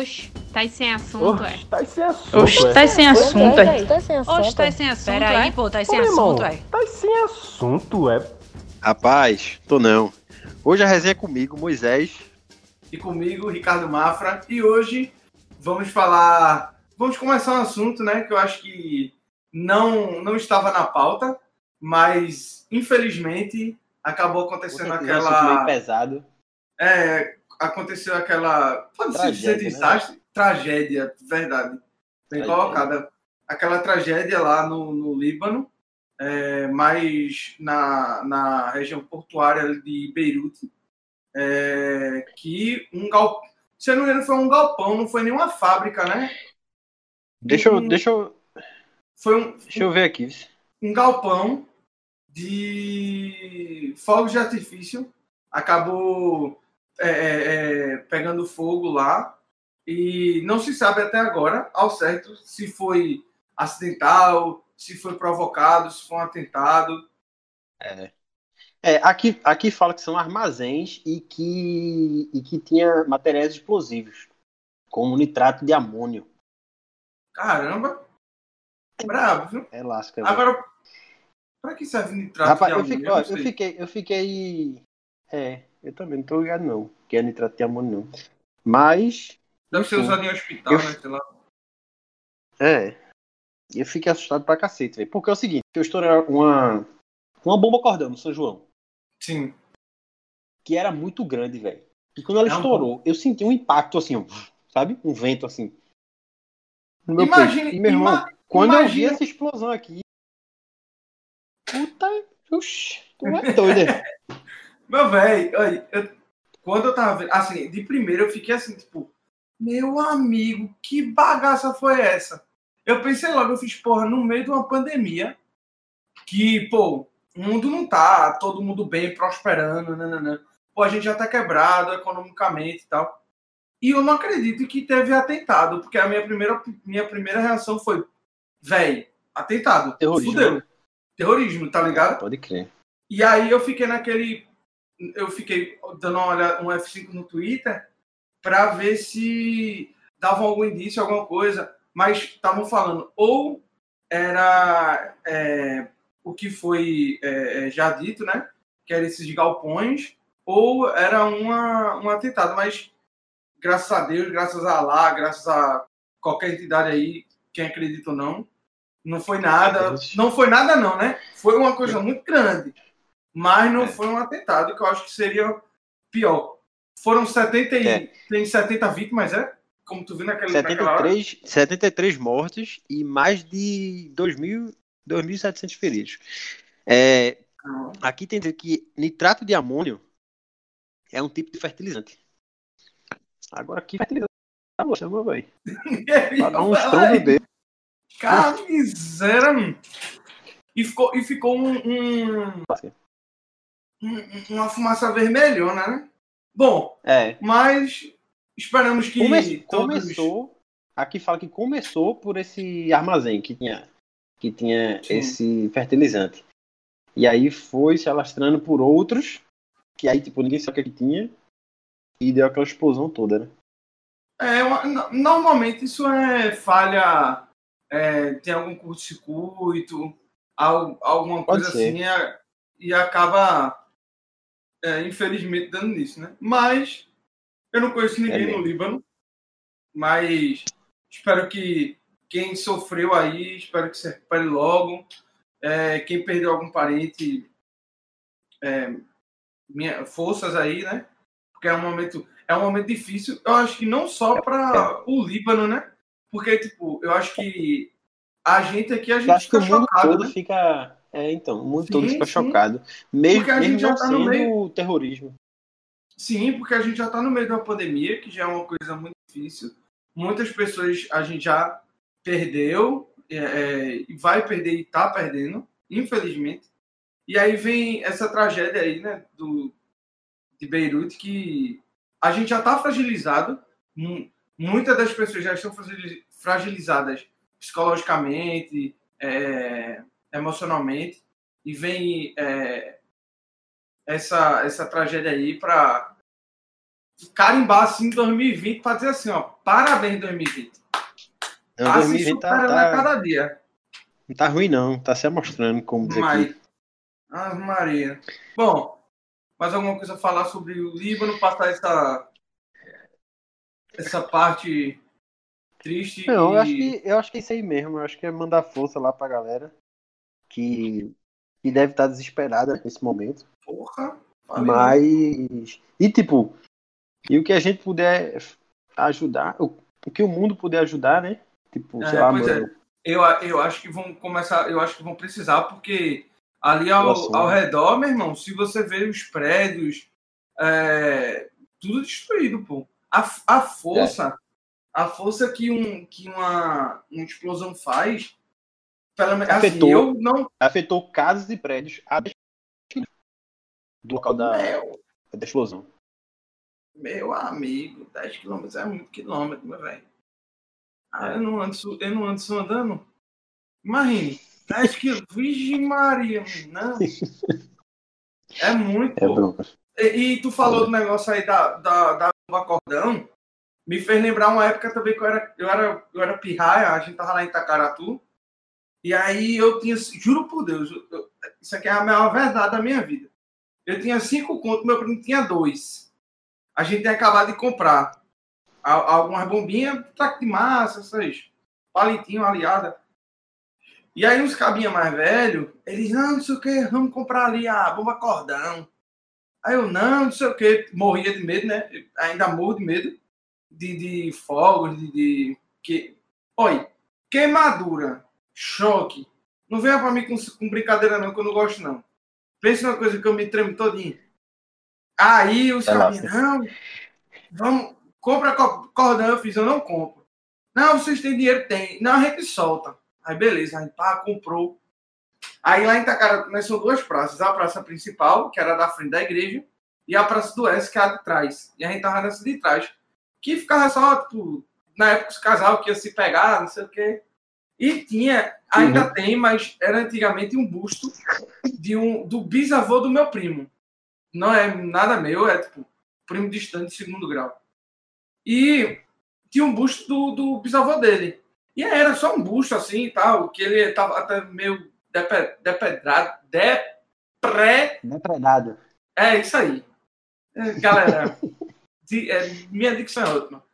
Oxe, tá sem assunto, Oxe, é. tá sem assunto. Oxe, tá sem assunto, é. Tá sem assunto. Oxe, tá sem assunto, Peraí, pô, tá sem irmão, assunto, é. Tá sem assunto, é. Rapaz, tô não. Hoje a resenha é comigo, Moisés. e comigo, Ricardo Mafra. E hoje vamos falar. Vamos começar um assunto, né? Que eu acho que não, não estava na pauta, mas infelizmente acabou acontecendo Meio aquela. pesado. É, aconteceu aquela. Pode-se dizer né? desastre? Tragédia, verdade. Bem Tragédia. colocada. Aquela tragédia lá no, no Líbano, é, mas na, na região portuária de Beirute, é, que um galpão. Se eu não me engano, foi um galpão, não foi nenhuma fábrica, né? Deixa eu, deixa eu, Foi um, deixa eu ver aqui. um galpão de fogos de artifício. Acabou é, é, é, pegando fogo lá. E não se sabe até agora, ao certo, se foi acidental, se foi provocado, se foi um atentado. É. É, aqui, aqui fala que são armazéns e que, e que tinha materiais explosivos, como nitrato de amônio. Caramba! Brabo, viu? É lasca. velho. Agora, pra que serve nitrato Rapaz, de amônio? Eu ó, eu fiquei, eu fiquei. É, eu também não tô ligado, não. Que é nitrato de amônio, não. Mas. Deve ser usado em hospital, Eu- né? Sei lá. É. Eu fiquei assustado pra cacete, velho. Porque é o seguinte, eu estourei uma. Uma bomba cordão no São João. Sim. Que era muito grande, velho. E quando ela É um estourou, eu senti um impacto assim, ó, sabe? Um vento assim. No meu Imagine, peito. E, meu irmão, ima- quando eu vi essa explosão aqui. Puta. Oxi, tu é doido. Meu velho, quando eu tava vendo, assim, de primeiro eu fiquei assim, tipo, meu amigo, que bagaça foi essa? Eu pensei logo, eu fiz, porra, no meio de uma pandemia, que, pô, o mundo não tá todo mundo bem, prosperando, nananã. Pô, a gente já tá quebrado economicamente e tal. E eu não acredito que teve atentado, porque a minha primeira, minha primeira reação foi, velho, atentado, Terrorismo. fudeu. né? Terrorismo, tá ligado? Pode crer. E aí eu fiquei naquele. Eu fiquei dando uma olhada, um F5 no Twitter para ver se davam algum indício, alguma coisa. Mas estavam falando, ou era é, o que foi é, é, já dito, né? Que era esses galpões, ou era uma, um atentado. Mas graças a Deus, graças a Allah, graças a qualquer entidade aí, quem acredita ou não, não foi nada. Não foi nada, não, né? Foi uma coisa muito grande. Mas não É. foi um atentado, que eu acho que seria pior. Foram 70 e, É. tem 70 vítimas, é? Como tu viu naquele, naquela hora. 73, 73 mortos e mais de 2.000 2.700 feridos. É, aqui tem que nitrato de amônio é um tipo de fertilizante. Agora, que fertilizante? Tá chama, velho. Dar um estrondo dele. Cara, miséria. E ficou, e ficou um- um- uma fumaça vermelhona, né? Bom, É. mas esperamos que Come- todos... Começou. Aqui fala que começou por esse armazém que tinha, que tinha Sim. esse fertilizante. E aí foi se alastrando por outros, que aí, tipo, ninguém sabe o que, que tinha. E deu aquela explosão toda, né? É, uma- normalmente isso é falha, é, tem algum curto-circuito, al- alguma coisa assim, é- e acaba, é, infelizmente, dando nisso, né? Mas eu não conheço ninguém mesmo. no Líbano, mas espero que quem sofreu aí, espero que se recupere logo. É, quem perdeu algum parente, é, minha, forças aí, né? Porque é um momento é um momento difícil. Eu acho que não só para o Líbano, né? Porque, tipo, eu acho que a gente aqui, a gente Eu acho que o mundo chocado, todo né? fica. É, então, o mundo Sim, todo fica sim. chocado. Mesmo, Porque a gente já tá no sendo meio. terrorismo. Sim, porque a gente já está no meio de uma pandemia, que já é uma coisa muito difícil. Muitas pessoas a gente já perdeu, é, é, vai perder e está perdendo, infelizmente. E aí vem essa tragédia aí, né, do, de Beirute, que a gente já está fragilizado. Mu- Muitas das pessoas já estão fragili- fragilizadas psicologicamente, é, emocionalmente, e vem é, essa, essa tragédia aí para carimbar assim em 2020 para dizer assim, ó, parabéns 2020. Não, Tá se 2020 tá, tá, cada dia. não tá ruim, não. Tá se amostrando como dizer Mas, que. ah, Maria. Bom, mais alguma coisa a falar sobre o Líbano, passar essa essa parte triste Não, e... eu acho, que, eu acho que é isso aí mesmo. Eu acho que é mandar força lá pra galera que, que deve estar desesperada nesse momento. Porra, valeu. Mas. E tipo, e o que a gente puder ajudar, o, o que o mundo puder ajudar, né? Tipo, sei É, lá, pois é. mano. Eu, eu acho que vão começar, eu acho que vão precisar, porque ali ao, Nossa, ao redor, meu irmão, se você vê os prédios, é, tudo destruído, pô. A, a força, a força que, um, que uma, uma explosão faz, pelo assim, Afetou. eu não. Afetou casas e prédios a do local da, Meu, da explosão. meu amigo, 10 quilômetros é muito quilômetro, meu velho. Ah, eu não ando, eu não ando só andando. Imagine, 10 quilômetros. Vixe Maria, não. É muito, É. E, e tu falou do negócio aí da, da, da bomba cordão, me fez lembrar uma época também que eu era, eu era, eu era pirraia, a gente tava lá em Itacaratu, e aí eu tinha, juro por Deus, eu- isso aqui é a maior verdade da minha vida. Eu tinha cinco contos, meu primo tinha dois. A gente tinha acabado de comprar algumas bombinhas, traque de massa, essas palitinho aliada. E aí uns cabinha mais velho, eles, não, não sei o que, vamos comprar ali a bomba cordão. Aí eu, não, não sei o que, morria de medo, né? Ainda morro de medo de, de fogos, de, de. Que... Olha, queimadura, choque. Não venha pra mim com, com brincadeira, não, que eu não gosto, não. Pensa numa coisa que eu me tremo todinho. Aí os caras, não, vamos, compra co- cordão, eu fiz, eu não compro. Não, vocês têm dinheiro? Tem. Não, a gente solta. Aí beleza, a gente pá, comprou. Aí lá em Itacaratu, né, são duas praças. A praça principal, que era da frente da igreja, e a praça do Oeste, que é a de trás. E a gente tava nessa de trás. Que ficava só, tipo, na época os casal que ia se pegar, não sei o quê. E tinha, ainda tem, mas era antigamente um busto de um, do bisavô do meu primo. Não é nada meu, é tipo primo distante de segundo grau. E tinha um busto do, do bisavô dele. E era só um busto assim e tal, que ele tava até meio depe- depedrado, depre... Depredado. É isso aí. É, Galera, de- é, minha dicção é ótima.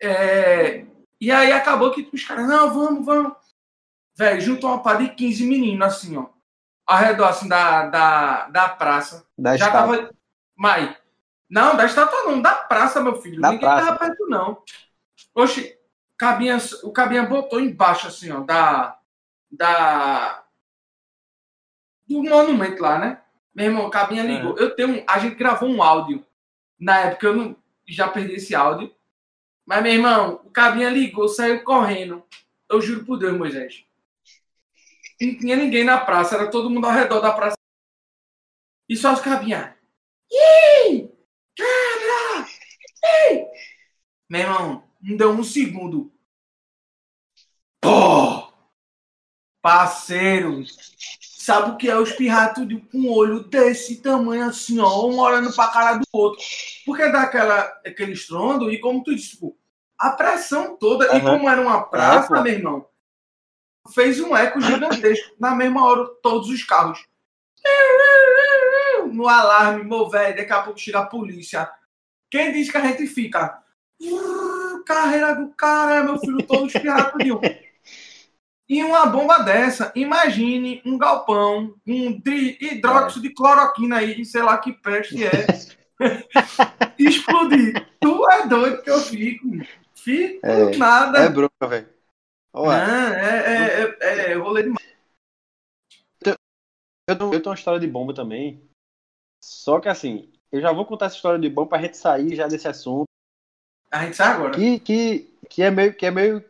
É, e aí acabou que os caras, não, vamos, vamos. Velho, juntou uma pá de 15 meninos assim, ó. Ao redor assim, da, da, da praça. Da Já estátua. tava. Mas. Não, da estátua não, da praça, meu filho. Da Ninguém praça. tava perto, não. Oxe, cabinha, o cabinha botou embaixo, assim, ó, da. Da. Do monumento lá, né? Meu irmão, o cabinha ligou. Eu tenho. um- A gente gravou um áudio. Na época eu não. Já perdi esse áudio. Mas, meu irmão, o cabinha ligou, saiu correndo. Eu juro por Deus, Moisés. Não tinha ninguém na praça, era todo mundo ao redor da praça. E só os cabinha. Ih! Cabra! Ih! Meu irmão, não deu um segundo. Pô! Parceiro! Sabe o que é os pirratos de- um olho desse tamanho assim, ó, um olhando pra cara do outro. Porque dá aquela, aquele estrondo e como tu disse, tipo, a pressão toda, e Aham. como era uma praça, pô. meu irmão, fez um eco gigantesco. Na mesma hora, todos os carros. No alarme, meu velho, daqui a pouco chega a polícia. Quem diz que a gente fica? Carreira do cara, meu filho, todos pirratos de um. E uma bomba dessa, imagine um galpão, um hidróxido de cloroquina aí, sei lá que peste é, explodir. Tu é doido que eu fico. Fico É, nada. É bronca, velho. Olha, Não, é, é, é, é rolê demais. eu tenho, eu tenho uma história de bomba também. Só que assim, eu já vou contar essa história de bomba pra gente sair já desse assunto. A gente sai agora. Que, que, que é meio. Que é meio.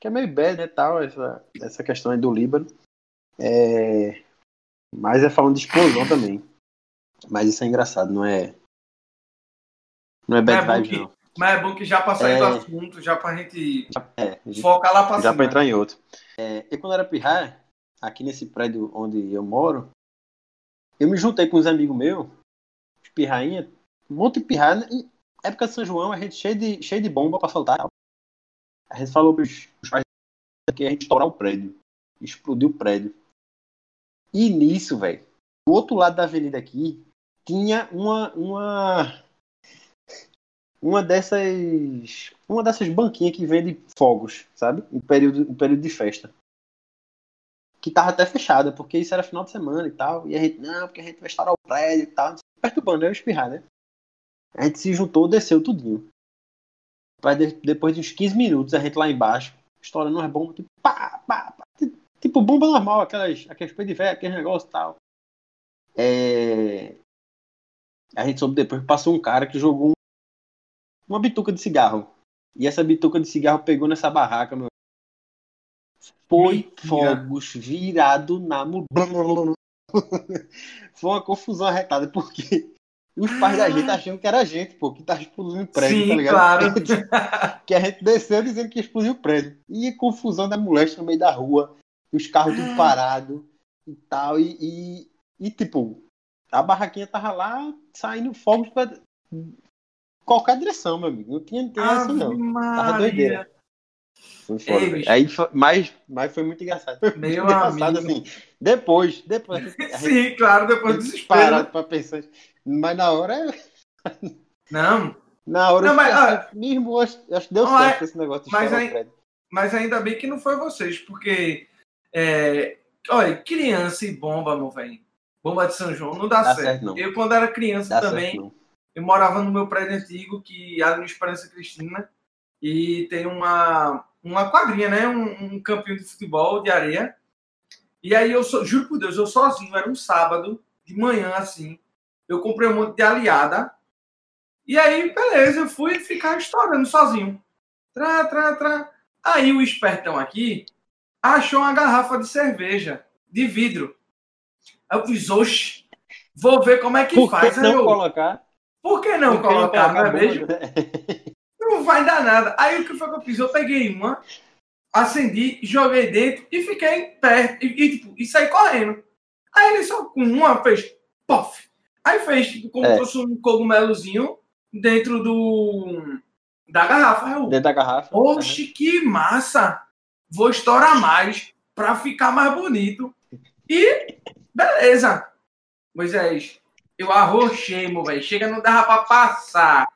Que é meio bad, né? Tal, essa, essa questão aí do Líbano. É, mas é falando de explosão também. Mas isso é engraçado, não é. Não é bad Não é que- não. Mas é bom que já pra sair do É. assunto, já pra gente É, a gente focar lá pra Já cima. pra entrar em outro. É, eu quando era pirraia, aqui nesse prédio onde eu moro, eu me juntei com uns amigos meus, os pirrainha, um monte de pirraia, e época de São João, a gente cheio de, cheio de bomba pra soltar. A gente falou pros, pros pais que a gente estourar o prédio. Explodiu o prédio. E nisso, velho, do outro lado da avenida aqui, tinha uma. uma uma dessas uma dessas banquinhas que vende fogos, sabe? Em período, em período de festa. Que tava até fechada, porque isso era final de semana e tal. E a gente, não, porque a gente vai estourar o prédio e tal. Perturbando, eu espirrar, né? A gente se juntou, desceu tudinho. Mas de, depois de uns 15 minutos, a gente lá embaixo, estourando umas bombas, tipo, pá, pá, pá, tipo bomba normal, aquelas, aqueles pé de velho, aquele negócio e tal. É... A gente soube depois que passou um cara que jogou um... uma bituca de cigarro. E essa bituca de cigarro pegou nessa barraca, meu. Foi Mentira. fogos virado na Foi uma confusão arretada, porque os pais da gente achando que era a gente, pô, que tava explodindo o prédio, Sim, tá ligado? claro. que a gente desceu dizendo que ia explodir o prédio. E confusão da moléstia no meio da rua, os carros tudo parados e tal. E, e, e, tipo, a barraquinha tava lá saindo fogos pra qualquer direção, meu amigo. Não tinha, não tinha essa, não. Ave Tava doideira. Maria. Foi foda, Ei. Aí, foi- mas, mas foi muito engraçado. Foi muito engraçado, amigo. assim. Depois, depois. Sim, claro, depois do desespero. parado pra pensar. Mas na hora, Não, na hora, Não, mas, ah, mesmo, acho, acho que deu Não, certo esse negócio de mas aí- mas ainda bem que não foi vocês, porque. É, olha, criança e bomba, meu velho. Bomba de São João não dá, Dá certo. certo. Eu, quando era criança Dá também, certo, eu morava no meu prédio antigo, que era no Esperança Cristina, e tem uma, uma quadrinha, né? Um, um campinho de futebol de areia. E aí eu juro por Deus, eu sozinho, era um sábado, de manhã, assim. Eu comprei um monte de aliada. E aí, beleza, eu fui ficar estourando sozinho. Trá, trá, trá. Aí o espertão aqui achou uma garrafa de cerveja, de vidro. Aí eu fiz, oxe, vou ver como é que Por faz. que Aí não eu, colocar? por que não por que colocar, não é mesmo? né? Não vai dar nada. Aí o que foi que eu fiz? Eu peguei uma, acendi, joguei dentro e fiquei perto. E, e, tipo, e saí correndo. Aí ele só com uma fez pof. Aí fez tipo, como É. se fosse um cogumelozinho dentro do da garrafa. Eu, Dentro da garrafa. Oxe, que massa! Vou estourar mais pra ficar mais bonito. E beleza. Moisés, eu arrochei, meu velho. Chega, não dava pra passar.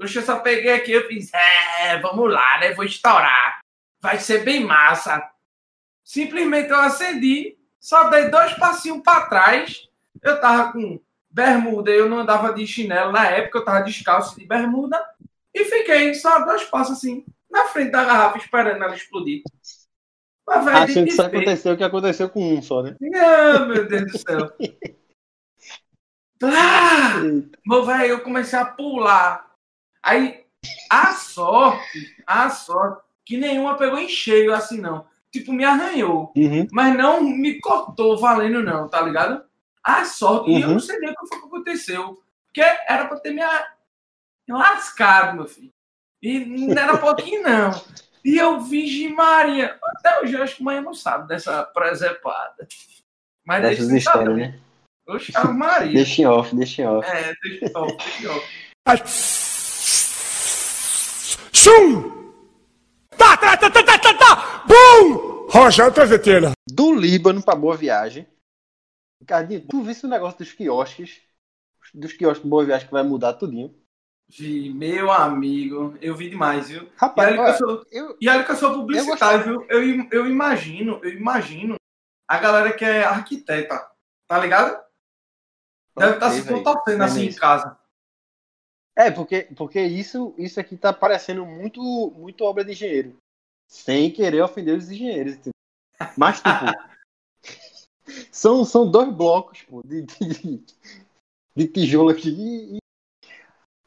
Oxe, eu só peguei aqui e fiz, é, vamos lá, né? Vou estourar. Vai ser bem massa. Simplesmente eu acendi, só dei dois passinhos pra trás. Eu tava com bermuda, eu não andava de chinelo na época, eu tava descalço de bermuda. E fiquei só dois passos assim, na frente da garrafa, esperando ela explodir. Mas, Achando que isso aconteceu o que aconteceu com um só, né? Ah, meu Deus do céu. Ah, meu velho, eu comecei a pular. Aí, a sorte, a sorte, que nenhuma pegou em cheio assim, não. Tipo, me arranhou. Uhum. Mas não me cortou valendo, não, tá ligado? A sorte. E eu Uhum. não sei nem o que foi que aconteceu. Porque era pra ter me lascado, meu filho. E não era pouquinho, não. E eu vi Maria. Até hoje eu acho que mãe não sabe dessa presepada. Mas Dessas deixa eu histórias, saber. né? Oxe, Maria. Deixa em off, deixa em off. É, deixa eu deixa eu Chum! Tá, tá, tá, tá, tá, tá, tá! Bum! Rojão Traveteira. Do Líbano pra Boa Viagem. Ricardinho, tu viste o negócio dos quiosques? Dos quiosques de Boa Viagem que vai mudar tudinho. Vi, meu amigo, eu vi demais, viu? E Rapaz, olha que eu sou, eu, e olha que eu sou publicitário, viu? Eu, eu imagino, eu imagino a galera que é arquiteta, tá ligado? Deve estar se Ok, velho. contorcendo assim em casa. É, porque, porque isso, isso aqui tá parecendo muito, muito obra de engenheiro. Sem querer ofender os engenheiros. Mas, tipo, são, são dois blocos pô, de, de, de tijolo aqui. E,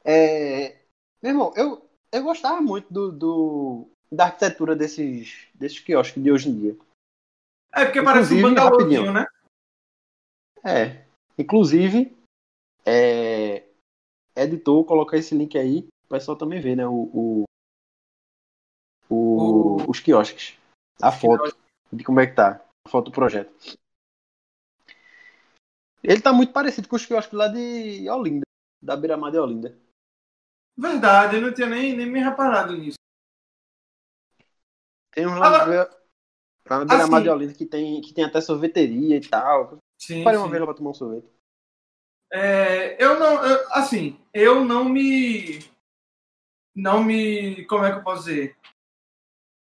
é, meu irmão, eu, eu gostava muito do, do, da arquitetura desses, desses quiosques de hoje em dia. É porque parece um Inclusive, bangalôzinho, né? É. Inclusive, é, editor, colocar esse link aí, o pessoal também vê, né? O, o, o- O- os quiosques. A foto de como é que tá. A foto do projeto. Ele tá muito parecido com os quiosques lá de Olinda. Da Beira-Mar de Olinda. Verdade, eu não tinha nem, nem me reparado nisso. Tem um lá, na beira assim- de Olinda que tem, que tem até sorveteria e tal. Sim, Parei uma sim. vez lá pra tomar um sorvete. É, eu não, eu- assim, eu não me, não me, como é que eu posso dizer?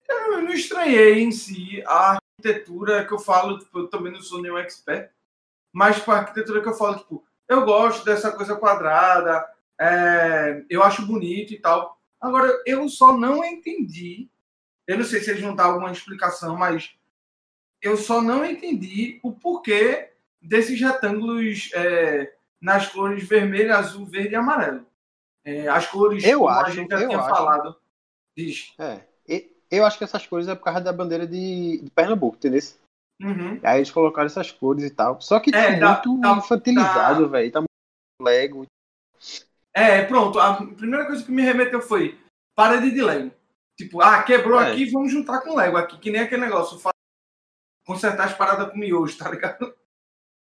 Eu não- não estranhei em si a arquitetura que eu falo, tipo, eu também não sou nenhum expert, mas para a arquitetura que eu falo, tipo, eu gosto dessa coisa quadrada, é, eu acho bonito e tal. Agora, eu só não entendi, eu não sei se eles vão dar alguma explicação, mas eu só não entendi o porquê desses retângulos é, nas cores vermelho, azul, verde e amarelo. É, as cores, Eu como a acho, gente já eu tinha acho. falado. Diz. É. Eu acho que essas cores é por causa da bandeira de, de Pernambuco, entendeu? Uhum. Aí eles colocaram essas cores e tal. Só que tá É, dá- muito dá- infantilizado, velho. Tá muito Lego. É, pronto. A primeira coisa que me remeteu foi parede de Lego. Tipo, ah, quebrou É. aqui, vamos juntar com Lego aqui, que nem aquele negócio. Consertar as paradas com miojo, tá ligado?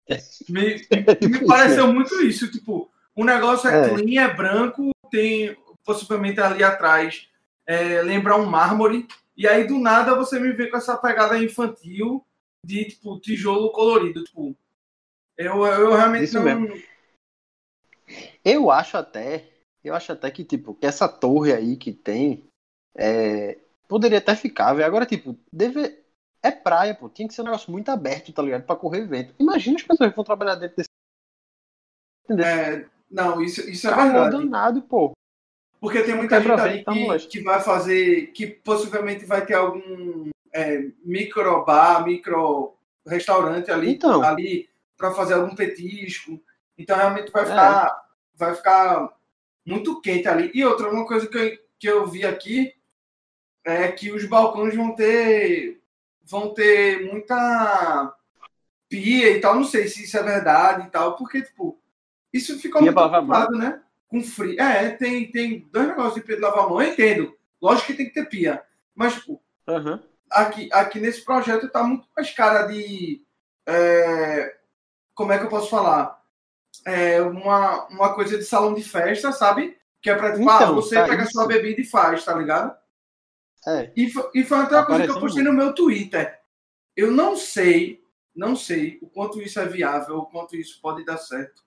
Me, me pareceu muito isso. Tipo, o negócio é, É. clean, é branco, tem possivelmente ali atrás é, lembrar um mármore. E aí, do nada, você me vê com essa pegada infantil de, tipo, tijolo colorido. Tipo, eu, eu realmente Isso não... mesmo. Eu acho até, eu acho até que, tipo, que essa torre aí que tem, é, poderia até ficar, velho. Agora, tipo, deve, é praia, pô. Tinha que ser um negócio muito aberto, tá ligado? Pra correr vento. Imagina as pessoas que vão trabalhar dentro desse É, não, isso, isso é calor verdade. danado, pô. Porque tem muita gente ali tá que, que vai fazer, que possivelmente vai ter algum é, micro bar, micro restaurante ali, Então. ali para fazer algum petisco. Então realmente vai É. ficar, vai ficar muito quente ali. E outra, uma coisa que eu, que eu vi aqui é que os balcões vão ter vão ter muita pia e tal. Não sei se isso é verdade e tal, porque tipo isso ficou Pia muito ocupado, né? Com frio. É, tem, tem dois negócios de pia de lavar a mão, eu entendo. Lógico que tem que ter pia. Mas, tipo, Aham. Aqui, aqui nesse projeto tá muito mais cara de. é, como é que eu posso falar? É uma, uma coisa de salão de festa, sabe? Que é pra tipo, ah, Então, você tá pega isso. sua bebida e faz, tá ligado? É. E, e foi até uma coisa que eu postei no meu Twitter. Eu não sei, não sei o quanto isso é viável, o quanto isso pode dar certo.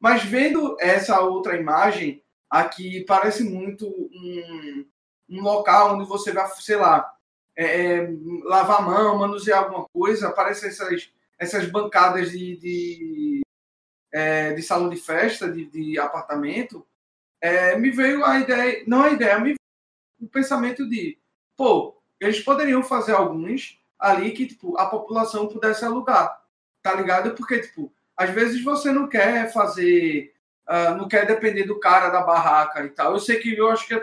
Mas vendo essa outra imagem, aqui parece muito um, um local onde você vai, sei lá, é, é, lavar a mão, manusear alguma coisa. Parece essas, essas bancadas de, de, é, de salão de festa, de, de apartamento. É, me veio a ideia, não a ideia, me veio o pensamento de, pô, eles poderiam fazer alguns ali que, tipo, a população pudesse alugar, tá ligado? Porque, tipo, às vezes você não quer fazer, ah, não quer depender do cara da barraca e tal. Eu sei que eu acho que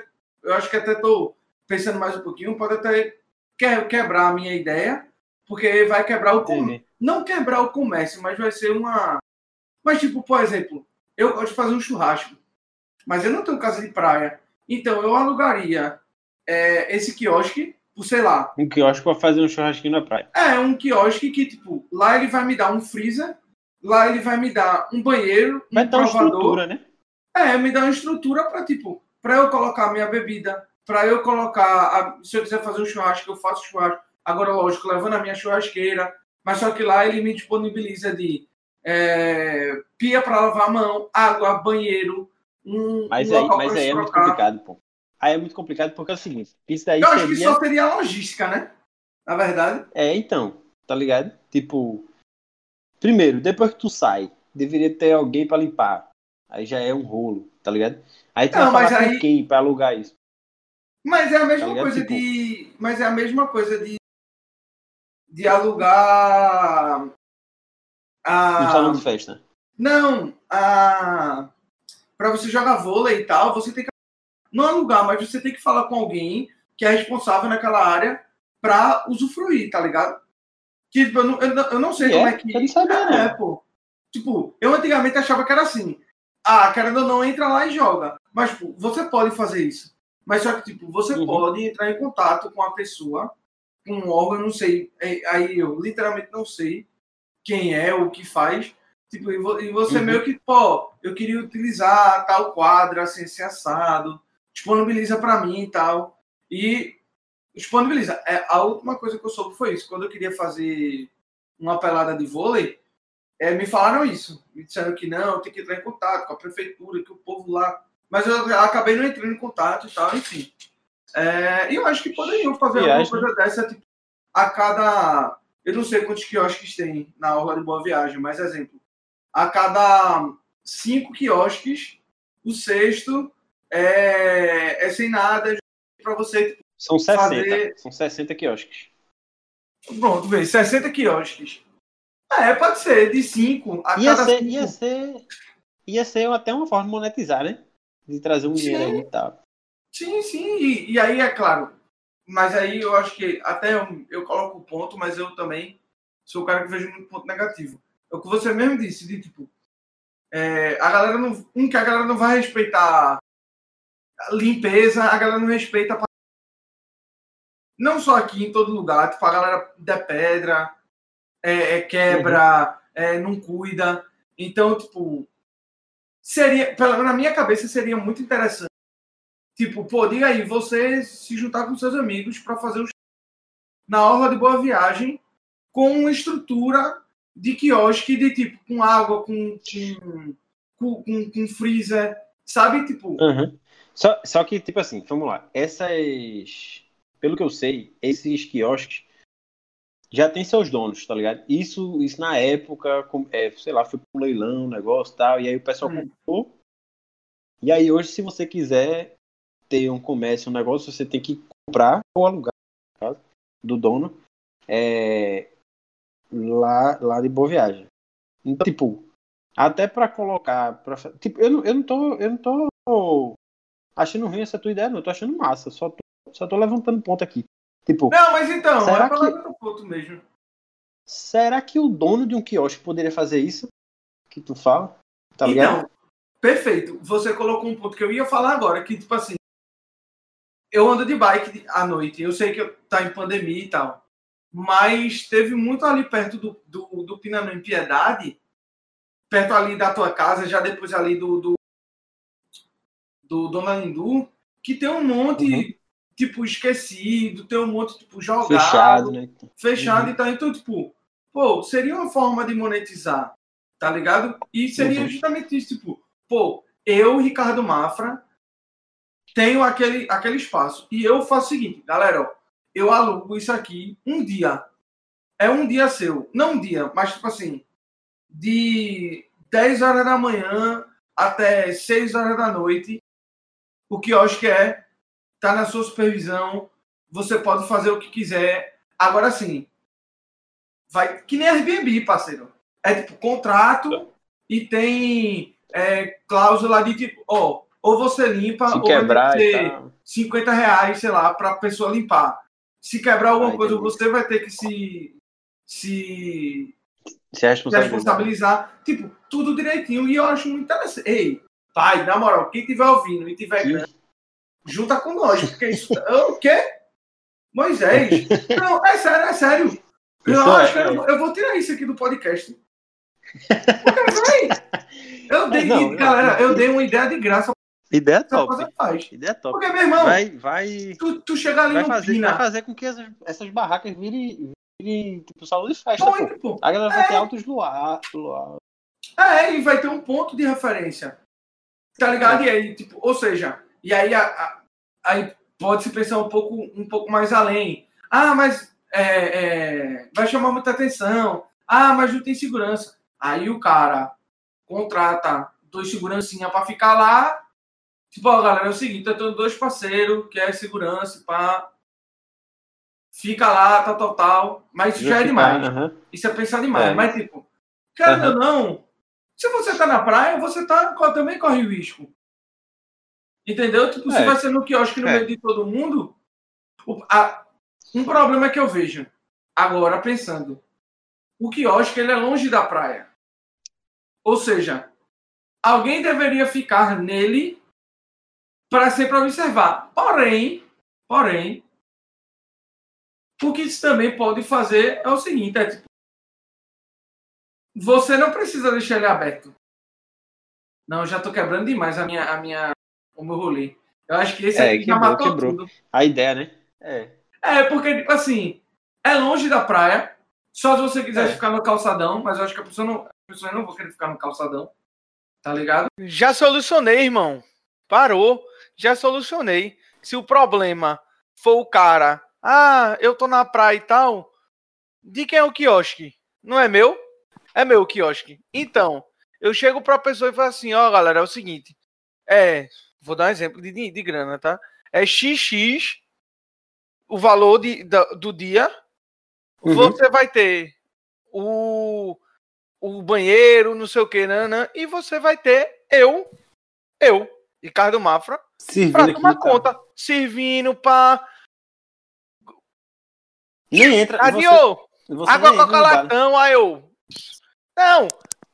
eu acho que até tô pensando mais um pouquinho, pode até que- quebrar a minha ideia, porque vai quebrar o com- Entendi. não quebrar o comércio, mas vai ser uma mas tipo, por exemplo, eu gosto de fazer um churrasco, mas eu não tenho casa de praia. Então eu alugaria é, esse quiosque por, sei lá, Um quiosque pra fazer um churrasquinho na praia. é um quiosque que, tipo, lá ele vai me dar um freezer, lá ele vai me dar um banheiro, Vai um ter uma estrutura, né? É, me dá uma estrutura para tipo, para eu colocar minha bebida, para eu colocar, a- se eu quiser fazer um churrasco, eu faço churrasco. Agora, lógico, levando a minha churrasqueira, mas só que lá ele me disponibiliza de é, pia para lavar a mão, água, banheiro, um, Mas um aí, mas aí é muito complicado, pô. Aí é muito complicado porque é o seguinte, isso daí Eu acho que seria... só seria logística, né? Na verdade. É, então, tá ligado? Tipo, primeiro, depois que tu sai, deveria ter alguém pra limpar. Aí já é um rolo, tá ligado? Aí tu Não, vai falar mas com aí- quem pra alugar isso? Mas é a mesma Tá coisa Tipo- de. Mas é a mesma coisa de. De alugar. Um A, salão de festa. Não, a para você jogar vôlei e tal, você tem que não alugar, mas você tem que falar com alguém que é responsável naquela área para usufruir, tá ligado? Que tipo, eu, não, eu, não- sei como é? é que Eu não sabia, é, não. pô. Tipo, eu antigamente achava que era assim. Ah, querendo ou não, entra lá e joga. Mas, tipo, você pode fazer isso. Mas só que, tipo, você Uhum. pode entrar em contato com a pessoa, com um órgão, não sei. é, Aí eu literalmente não sei quem é, o que faz. Tipo, e e você Uhum. meio que, pô, eu queria utilizar tal quadro, assim, assim, assado. disponibiliza para mim e tal. E disponibiliza. É, a última coisa que eu soube foi isso. Quando eu queria fazer uma pelada de vôlei, é, me falaram isso. Me disseram que não, tem que entrar em contato com a prefeitura, que o povo lá. Mas eu acabei não entrando em contato e tal, enfim. É, e eu acho que poderiam fazer alguma Viagem. coisa dessa, tipo, a cada. Eu não sei quantos quiosques tem na Orla de Boa Viagem, mas exemplo, a cada cinco quiosques, o sexto é, é sem nada para você. tipo, São 60. Fazer- São 60 quiosques. Pronto, vê, 60 quiosques. É, pode ser, de cinco a Ia cada ser, cinco. ia ser. Ia ser até uma forma de monetizar, né? De trazer um dinheiro aí e tal. Sim, sim. E, e aí, é claro. Mas aí eu acho que até eu, eu coloco o ponto, mas eu também sou o cara que vejo muito ponto negativo. É o que você mesmo disse, de tipo. é, a galera não. Um, que a galera não vai respeitar a limpeza, a galera não respeita. a- Não só aqui, em todo lugar. Tipo, a galera der pedra, é, é, quebra, é, não cuida. Então, tipo. Seria, na minha cabeça, seria muito interessante. Tipo, pô, diga aí, você se juntar com seus amigos para fazer show na orla de boa viagem com uma estrutura de quiosque de tipo com água, com com, com, com, com freezer, sabe? Tipo, Uhum. Só, só que, tipo assim, vamos lá. Essas. Pelo que eu sei, esses quiosques já tem seus donos, tá ligado? Isso, isso na época, é, sei lá, foi pro leilão, um negócio e tal, e aí o pessoal Hum. comprou. E aí hoje, se você quiser ter um comércio, um negócio, você tem que comprar ou alugar, no caso, do dono, é, lá, lá de Boa Viagem. Então, tipo, até pra colocar, pra, tipo, eu não, eu não tô, eu não tô achando ruim essa tua ideia, não, eu tô achando massa, só tô, só tô levantando ponto aqui. Tipo, não, mas então, Será é que- ponto mesmo. será que o dono de um quiosque poderia fazer isso? Que tu fala? Tá ligado? Então, perfeito. Você colocou um ponto que eu ia falar agora, que tipo assim, eu ando de bike à noite. Eu sei que tá em pandemia e tal, mas teve muito ali perto do, do, do Pinanã em Piedade, perto ali da tua casa, já depois ali do do, do Dona Lindu, que tem um monte Uhum. Tipo esquecido, tem um monte tipo jogado, Fechado, né? fechado Uhum. e tal. Então, tipo, pô, seria uma forma de monetizar, tá ligado? E seria Uhum. justamente isso, tipo, pô, eu, Ricardo Mafra, tenho aquele, aquele espaço. E eu faço o seguinte, galera, ó, eu alugo isso aqui um dia. É um dia seu. Não um dia, mas tipo assim, de 10 horas da manhã até 6 horas da noite. O que eu acho que é, tá na sua supervisão, você pode fazer o que quiser. Agora sim, vai que nem Airbnb, parceiro. É tipo contrato e tem é, cláusula de tipo, ó, ou você limpa Se ou vai ter quebrar que ser tal. 50 reais, sei lá, para a pessoa limpar. Se quebrar alguma Ah, coisa, entendi. você vai ter que se, se, Se se responsabilidade. responsabilizar. Tipo, tudo direitinho. E eu acho muito interessante. Ei, pai, na moral, quem tiver ouvindo e tiver Que- junta com nós. Porque isso. o quê? Moisés? Não, é sério, é sério. Eu Isso acho é- eu, vou tirar isso aqui do podcast. Eu dei, É, não, galera, não. eu dei uma ideia de graça Ideia top. Ideia top. Porque, meu irmão, Vai, vai, tu, tu chega ali vai, no fazer, Pina, vai fazer com que essas, essas barracas virem, virem tipo salão de festa, pô. muito, pô. A galera vai É. ter altos luar, luar. É, e vai ter um ponto de referência. Tá ligado? E aí, tipo, ou seja, e aí, a- a- aí pode se pensar um pouco, um pouco mais além. Ah, mas é, é, vai chamar muita atenção. Ah, mas não tem segurança. Aí o cara contrata dois segurancinha pra ficar lá. Tipo, ó, galera, é o seguinte, eu tenho dois parceiros que é segurança, pá. Fica lá, tal, tal, tal. Mas isso já é demais. Aham. Isso é pensar demais. É. Mas, tipo, querendo Aham. ou não, se você tá na praia, você tá, também corre o risco. Entendeu? Tipo, se É. vai ser no quiosque no É. meio de todo mundo. o- a- um problema que eu vejo, agora pensando, o quiosque ele é longe da praia. Ou seja, alguém deveria ficar nele para sempre observar. Porém, porém, o que isso também pode fazer é o seguinte, é tipo, você não precisa deixar ele aberto. Não, já tô quebrando demais a minha, a minha, o meu rolê. Eu acho que esse É, aqui já quebrou, matou quebrou. tudo. A ideia, né? É. É, porque, tipo assim, é longe da praia. Só se você quiser É. ficar no calçadão, mas eu acho que a pessoa não, a pessoa não vai querer ficar no calçadão. Tá ligado? Já solucionei, irmão. Parou. Já solucionei. Se o problema for o cara, ah, eu tô na praia e tal, de quem é o quiosque? Não é meu? É meu o quiosque. Então, eu chego pra pessoa e falo assim, ó, galera, é o seguinte. É, vou dar um exemplo de, de grana, tá? É XX o valor de, da- do dia. Uhum. Você vai ter o, o banheiro, não sei o que, nanã, e você vai ter eu, eu, Ricardo Mafra, Servindo pra tomar conta, servindo pra. Nem entra. Adiô! Você, você Água nem entra coca no bar. latão, aí eu. Não!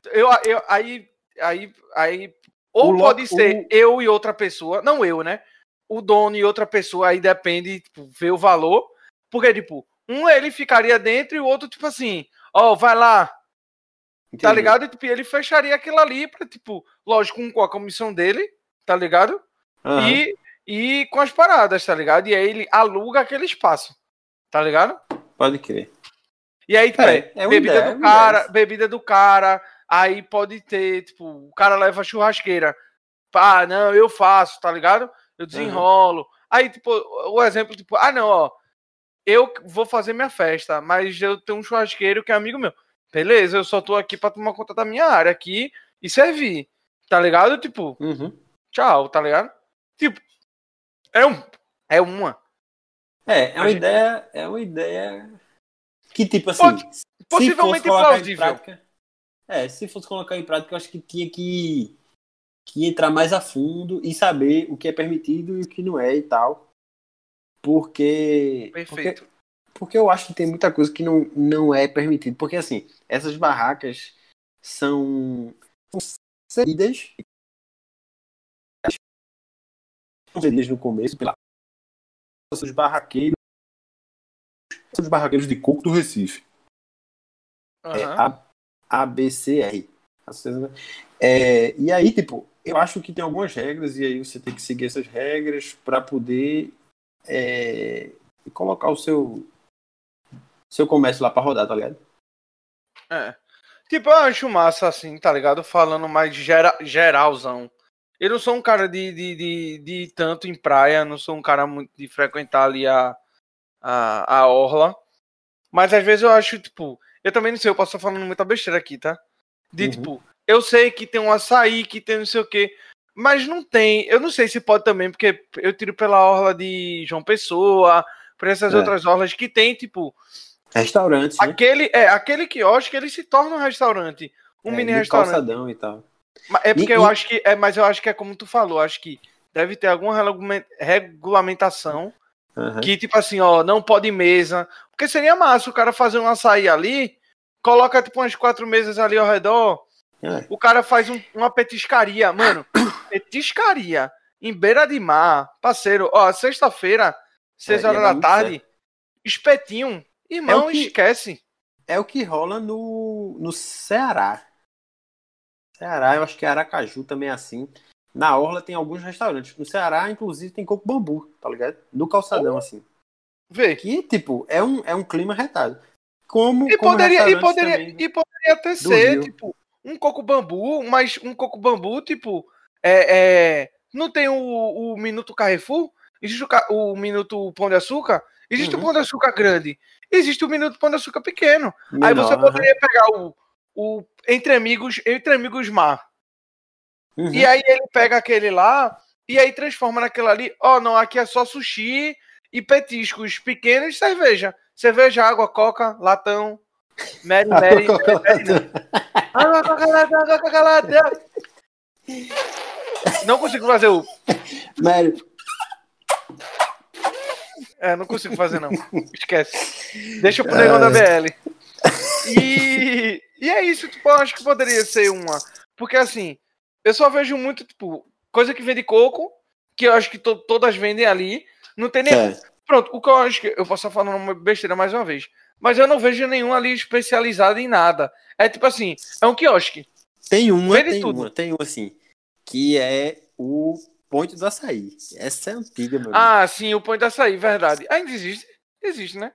Eu, eu, aí, aí, aí. Ou O pode ser eu e outra pessoa, não eu, né? O dono e outra pessoa, aí depende, tipo, ver o valor. Porque, tipo, um ele ficaria dentro e o outro, tipo assim, ó, vai lá, Tá Entendi. ligado? E, tipo, ele fecharia aquilo ali pra, tipo, lógico, com a comissão dele, tá ligado? Aham. E, e com as paradas, tá ligado? E aí ele aluga aquele espaço, tá ligado? Pode crer. E aí, tipo, É, é, é bebida ideia, é do uma cara, ideia. bebida do cara, aí pode ter, tipo, o cara leva churrasqueira. Pá, não, eu faço, tá ligado? Eu desenrolo. Aí, tipo, o exemplo, tipo, ah, não, ó, eu vou fazer minha festa, mas eu tenho um churrasqueiro que é amigo meu. Beleza, eu só tô aqui pra tomar conta da minha área aqui e servir, tá ligado? Tipo, Uhum. tchau, tá ligado? Tipo, é um, é uma. É, é uma gente- ideia. É uma ideia. Que tipo assim. Pode- possivelmente plausível. prática- é, se fosse colocar em prática, eu acho que tinha que, que entrar mais a fundo e saber o que é permitido e o que não é e tal. Porque. Perfeito. Porque, porque eu acho que tem muita coisa que não, não é permitido. Porque assim, essas barracas são. cedidas. Cedidas no começo pela. Os barraqueiros. Os barraqueiros de coco do Recife. É Aham. a, ABCR. É, e aí, tipo, eu acho que tem algumas regras, e aí você tem que seguir essas regras para poder é, colocar o seu, seu comércio lá para rodar, tá ligado? É. Tipo, eu acho massa, assim, tá ligado? Falando mais gera, geralzão. Eu não sou um cara de, de, de, de tanto em praia, não sou um cara muito de frequentar ali a, a, a orla. Mas às vezes eu acho, tipo, eu também não sei, eu posso estar falando muita besteira aqui, tá? De Uhum. tipo, eu sei que tem um açaí, que tem não sei o quê, mas não tem. Eu não sei se pode também, porque eu tiro pela orla de João Pessoa, por essas É. outras orlas que tem, tipo, Restaurantes, né? Aquele, é, aquele quiosque, ele se torna um restaurante. Um É, mini restaurante. calçadão e tal. É porque E- eu e- acho que. É, mas eu acho que é como tu falou, acho que deve ter alguma regulamen- regulamentação Aham. que, tipo assim, ó, não pode mesa. Porque seria massa o cara fazer um açaí ali, coloca tipo umas quatro mesas ali ao redor, É. o cara faz um- uma petiscaria. Mano, petiscaria em beira de mar, parceiro, ó, sexta-feira, seis É, horas da tarde, espetinho. Irmão, É que- esquece. É o que rola no, no Ceará. Ceará, eu acho que Aracaju também é assim. Na Orla tem alguns restaurantes. No Ceará, inclusive, tem coco bambu, tá ligado? No calçadão, assim. Vê. Que, tipo, é um, é um clima retado. Como, E como poderia, e, poderia, também. e poderia até ser, Rio. tipo, um coco bambu, mas um coco bambu, tipo, é, é, não tem o, o Minuto Carrefour? Existe o, o Minuto Pão de Açúcar? Existe Uhum. o Pão de Açúcar grande. Existe o Minuto Pão de Açúcar pequeno. Aí Menor, você aham. poderia pegar o, o Entre Amigos, Entre Amigos Mar. Uhum. E aí ele pega aquele lá e aí transforma naquele ali. Ó, não, aqui é só sushi e petiscos pequenos e cerveja. Cerveja, água, coca, latão. Mary, Mary. Mary, Mary. Água, coca, latão, coca, latão. Não consigo fazer o. Mário, É, não consigo fazer, não. Esquece. Deixa pro negão da BL. E, e é isso, tipo, eu acho que poderia ser uma. Porque assim, eu só vejo muito, tipo, coisa que vende coco, que eu acho que to- todas vendem ali. Não tem nem. é, Pronto, o que eu acho que. Eu posso estar falando uma besteira mais uma vez. Mas eu não vejo nenhum ali especializado em nada. É tipo assim, é um quiosque. tem uma, Vende tem tudo. uma, tem uma, assim, que é o point do açaí. Essa é antiga, meu amigo. Ah, sim, o point da açaí, verdade. Ainda existe? Existe, né?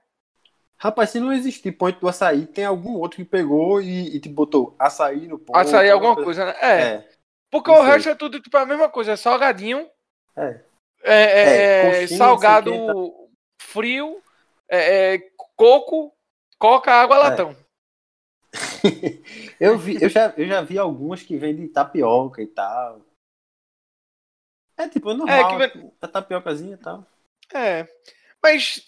Rapaz, se não existir point do açaí, tem algum outro que pegou e, e te botou açaí no ponto. Açaí é alguma coisa, né? É. É. Porque o resto é tudo tipo a mesma coisa, é salgadinho. É. É, é, É, é, salgado o frio, é, é, coco, coca, água, É. latão. eu, vi, eu, já, eu já vi algumas que vendem tapioca e tal. É tipo, é normal. que A tapiocazinha e tal. É. Mas.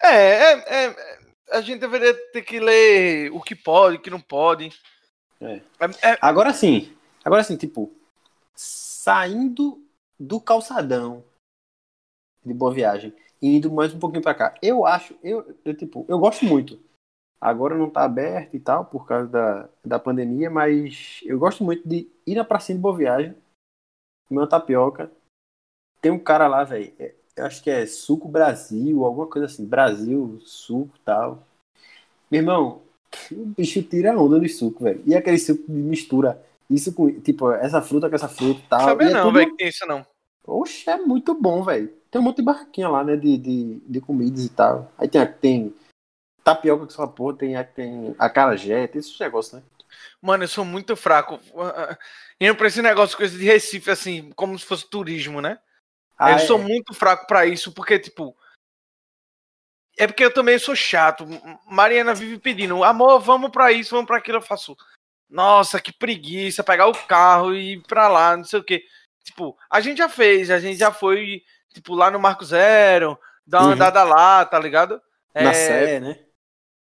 É, é, é, é, a gente deveria ter que ler o que pode, o que não pode. É. É, é, Agora sim. Agora sim, tipo, saindo do calçadão de Boa Viagem e indo mais um pouquinho pra cá. Eu acho, eu, eu tipo, eu gosto muito. Agora não tá aberto e tal, por causa da, da pandemia, mas eu gosto muito de ir na pracinha de Boa Viagem, comer uma tapioca. Tem um cara lá, velho, é- eu acho que é Suco Brasil, alguma coisa assim, Brasil, suco tal. Meu irmão, o bicho tira a onda no suco, velho. E aquele suco de mistura isso com, tipo, essa fruta com essa fruta e tal. sabia e é não, tudo- velho, que tem isso não. Oxe, é muito bom, velho. Tem um monte de barraquinha lá, né? De, de, de comidas e tal. Aí tem, tem tapioca que só porra, tem, tem acarajé, tem esses negócios, né? Mano, eu sou muito fraco. Indo pra esse negócio, coisa de Recife, assim, como se fosse turismo, né? Ah, eu é. sou muito fraco pra isso, porque, tipo. É porque eu também sou chato. Mariana vive pedindo, amor, vamos pra isso, vamos pra aquilo. Eu faço, nossa, que preguiça, pegar o carro e ir pra lá, não sei o quê. Tipo, a gente já fez, a gente já foi, tipo, lá no Marco Zero, dar uma Uhum. andada lá, tá ligado? Na É, Sé, né?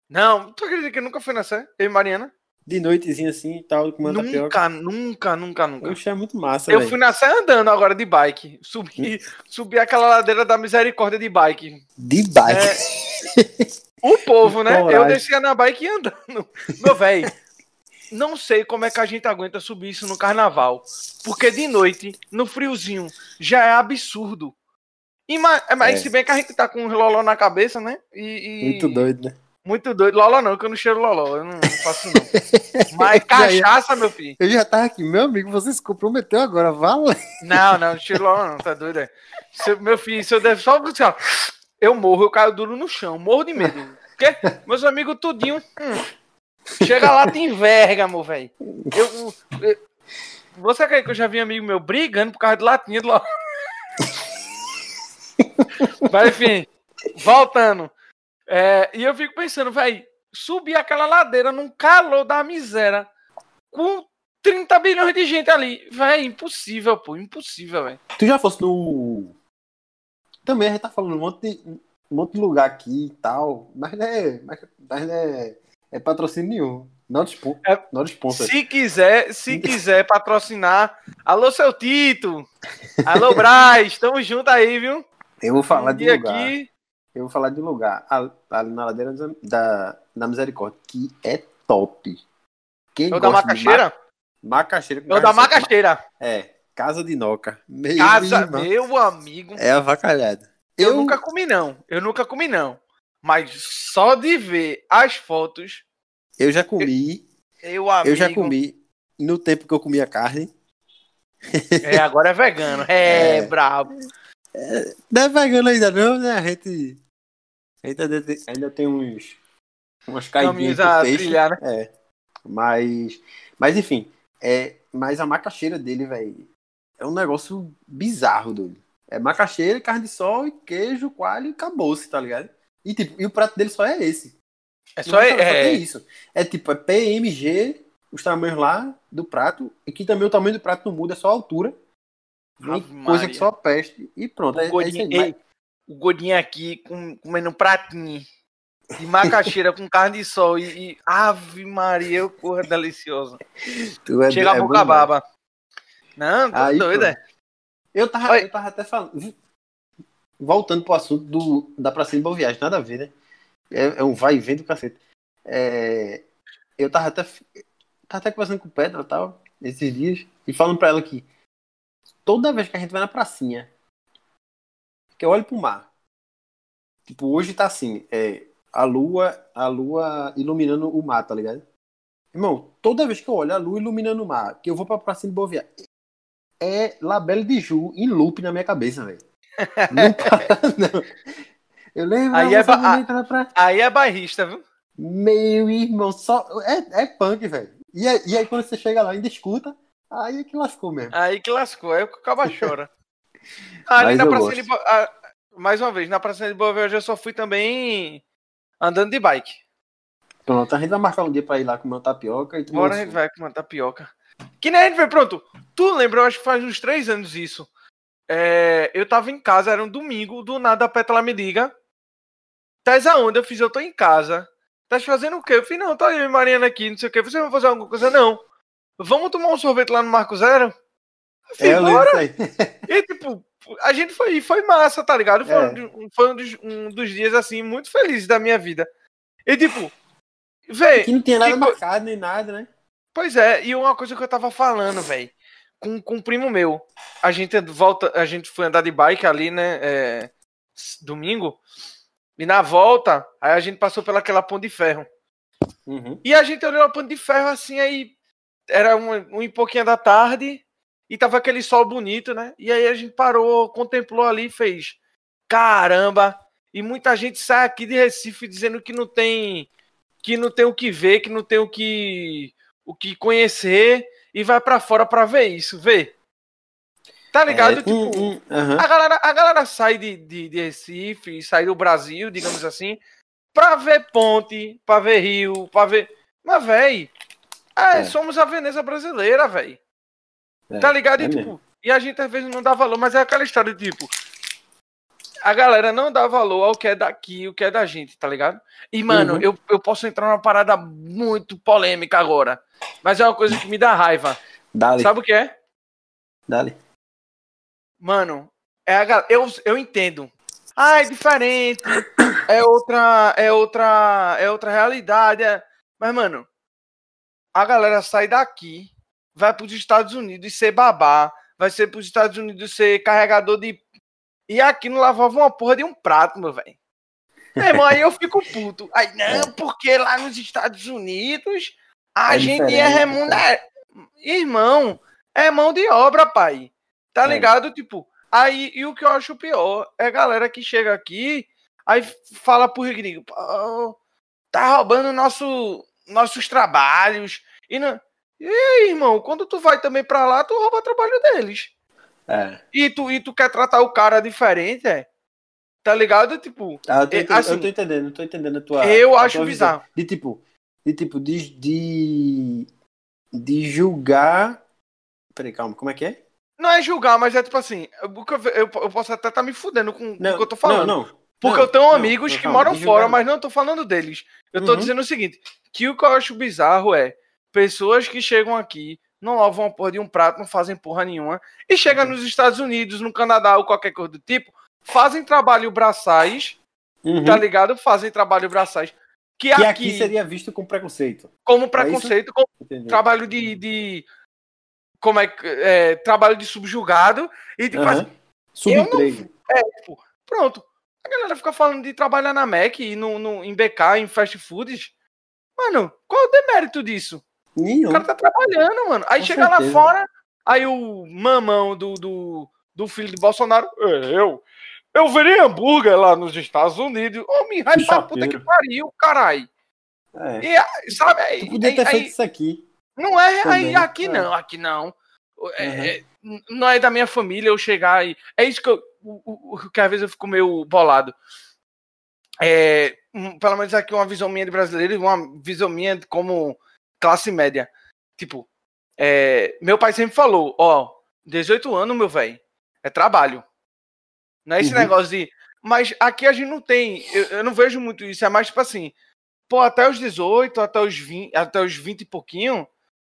Não, tu acredita que eu nunca fui na Sé? Eu e Mariana? De noitezinha assim e tal, comendo tapioca. Nunca, nunca, nunca, nunca. Oxe, é muito massa, Eu velho. fui na Sé andando agora de bike. Subi, subi aquela ladeira da misericórdia de bike. De bike. O povo, né? Coragem. Eu descia na bike andando. Meu velho, não sei como é que a gente aguenta subir isso no carnaval. Porque de noite, no friozinho, já é absurdo. E, ma- mas É. se bem que a gente tá com um loló na cabeça, né? E, e- Muito doido, né? Muito doido. Loló não, que eu não cheiro loló. Eu não faço não. Mas cachaça, meu filho. Eu já tava aqui, meu amigo, você se comprometeu agora, vale? Não, não, não cheiro loló não, tá doido? É. Meu filho, se eu der só assim, ó, eu morro, eu caio duro no chão, morro de medo. Porque meus amigos tudinho, hum, chega lá, te enverga, meu velho. Eu, eu- você acredita que eu já vi amigo meu brigando por causa de latinha de loló? Mas enfim, voltando. É, e eu fico pensando, velho, subir aquela ladeira num calor da miséria com 30 bilhões de gente ali. Véi, impossível, pô, impossível, velho. Tu já fosse no. Também a gente tá falando um monte de, um monte de lugar aqui e tal, mas não é, mas, mas não é, é patrocínio nenhum. Não sponsor. É- sponsor. Se quiser, se quiser patrocinar, alô seu Tito, alô Braz, tamo junto aí, viu? Eu vou falar Um de lugar. aqui, Eu vou falar de lugar ali na ladeira da, da Misericórdia, que é top. Quem é o da macaxeira? ma- macaxeira É o da macaxeira. É, casa de noca. Meu Casa, irmão, meu amigo. É avacalhado. Eu nunca comi, não. Eu nunca comi, não. Mas só de ver as fotos, Eu já comi, eu amigo. eu já comi no tempo que eu comia carne. É, agora é vegano. É, É. brabo. Não é vegano ainda não, né? A gente, a gente ainda, tem, ainda tem uns umas caidinhas a peixe. trilhar, né? É. Mas, mas enfim, é, mas a macaxeira dele, velho, é um negócio bizarro, doido. É macaxeira, carne de sol, e queijo, coalho e acabou-se, tá ligado? E, tipo, e o prato dele só é esse. É só, é, tem isso. É tipo, é PMG, os tamanhos lá do prato, e que também o tamanho do prato não muda, é só a altura. Coisa que só peste e pronto. É, o, é godinho, aí. ei, o godinho aqui com, comendo um pratinho de macaxeira com carne de sol e, e Ave Maria, porra deliciosa. É- Chega é a boca baba. Não, tô Aí, doido, pronto. é. Eu tava, Oi. eu tava até falando. Voltando pro assunto do, da Praça de Boa Viagem, nada a ver, né? É, é um vai e vem do cacete. É, eu tava até, tava até conversando com o Pedro e tal, esses dias, e falando pra ela que toda vez que a gente vai na pracinha, que eu olho pro mar, tipo, hoje tá assim, é, a lua, a lua iluminando o mar, tá ligado? Irmão, toda vez que eu olho a lua iluminando o mar, que eu vou pra pracinha de Boa Viagem, é Labelle de Ju em loop na minha cabeça, velho. Não para, não. Eu lembro Aí é é ba- praia. Aí é bairrista, viu? Meu irmão, só. É, é punk, velho. E, aí- e aí quando você chega lá e ainda escuta, aí é que lascou mesmo. Aí que lascou, aí o caba chora. Ali Mas na eu Praça de Boa... ah, Mais uma vez, na Praça de Boa Viagem eu só fui também andando de bike. Pronto, a gente vai marcar um dia pra ir lá comer uma tapioca e Bora, a gente vai com uma tapioca. Que nem a gente vai, pronto. Tu lembra, eu acho que faz uns três anos isso. É, eu tava em casa, era um domingo, do nada a Petra me liga. Tás aonde? Eu fiz, eu tô em casa. Tás fazendo o quê? Eu fiz, não, tá eu e Mariana aqui, não sei o quê. Você vai fazer alguma coisa? Não. Vamos tomar um sorvete lá no Marco Zero? Eu fiz, É, bora. E tipo, a gente foi, foi massa, tá ligado? Foi, É. um, foi um, dos, um dos dias, assim, muito felizes da minha vida. E tipo, véi, Que não tinha nada co- marcado nem nada, né? Pois é, e uma coisa que eu tava falando, velho, com, com um primo meu. A gente volta, a gente foi andar de bike ali, né? é, domingo. E na volta, aí a gente passou pelaquela ponte de ferro. Uhum. E a gente olhou a ponte de ferro assim, aí era um, um e pouquinho da tarde, e tava aquele sol bonito, né? E aí a gente parou, contemplou ali e fez. Caramba! E muita gente sai aqui de Recife dizendo que não tem que não tem o que ver, que não tem o que o que conhecer e vai pra fora pra ver isso, ver. Tá ligado? É, tipo, um- um- aham. a galera, a galera sai de, de, de Recife, sai do Brasil, digamos assim, pra ver ponte, pra ver rio, pra ver. Mas, véi, é, É. somos a Veneza brasileira, véi. É, Tá ligado? é e, tipo, mesmo. e a gente às vezes não dá valor, mas é aquela história tipo. A galera não dá valor ao que é daqui, o que é da gente, tá ligado? E, mano, Uhum. eu, eu posso entrar numa parada muito polêmica agora. Mas é uma coisa que me dá raiva. Dale, Sabe o que é? dale. Mano, é a, eu, eu entendo. Ah, é diferente. É outra, é outra, é outra realidade. é- Mas, mano, a galera sai daqui, vai para os Estados Unidos ser babá, vai ser para os Estados Unidos ser carregador de. E aqui não lavava uma porra de um prato, meu velho. Meu irmão, aí eu fico puto. Aí, não, porque lá nos Estados Unidos a É gente é diferente, remunerado. Irmão, é mão de obra, pai. Tá É. ligado? Tipo, aí, e o que eu acho pior é a galera que chega aqui, aí fala pro gringo, "Pô, tá roubando nosso, nossos trabalhos. E, não... e aí, irmão, quando tu vai também pra lá, tu rouba o trabalho deles. É. E tu, e tu quer tratar o cara diferente, é? Tá ligado? Tipo, Ah, eu, tô É, assim, eu tô entendendo, eu tô entendendo a tua. eu a acho tua visão. bizarro. De tipo, de tipo, de, de, de julgar. Peraí, calma, como é que é? Não é julgar, mas é tipo assim, eu, eu, eu posso até estar me fudendo com, o que eu tô falando. Não, não. Porque Não, eu tenho amigos não, que moram fora, mas não tô falando deles. Eu tô Uhum. dizendo o seguinte: que o que eu acho bizarro é pessoas que chegam aqui, não lavam a porra de um prato, não fazem porra nenhuma, e chegam Uhum. nos Estados Unidos, no Canadá ou qualquer coisa do tipo, fazem trabalho braçais, Uhum. tá ligado? Fazem trabalho braçais. Que, Que aqui, aqui seria visto com preconceito. como preconceito, como Entendeu? trabalho de. de como é que. é, trabalho de subjugado, e tipo Aham. assim, Subemprego. Tipo, pronto. A galera fica falando de trabalhar na Mac e no, no, em BK, em fast foods. Mano, qual é o demérito disso? Nenhum. O cara tá trabalhando, mano. Aí Com chega lá certeza. fora, aí o mamão do, do, do filho de Bolsonaro. "É, Eu. Eu virei hambúrguer lá nos Estados Unidos. Ô, me vai pra puta que pariu, carai. É. E, aí, sabe, aí, Tu podia aí- ter aí- feito isso aqui. não é, aí aqui é. não, aqui não. É, Uhum. é, n- não é da minha família eu chegar e. É isso que eu. O, o- o que às vezes eu fico meio bolado. É, pelo menos aqui uma visão minha de brasileiro uma visão minha de como classe média. Tipo, é, meu pai sempre falou: ó, 18 anos, meu velho, é trabalho. Não é esse Uhum. negócio de. Mas aqui a gente não tem. Eu, eu não vejo muito isso. É mais tipo assim. Pô, até os 18, até os 20, até os 20 e pouquinho,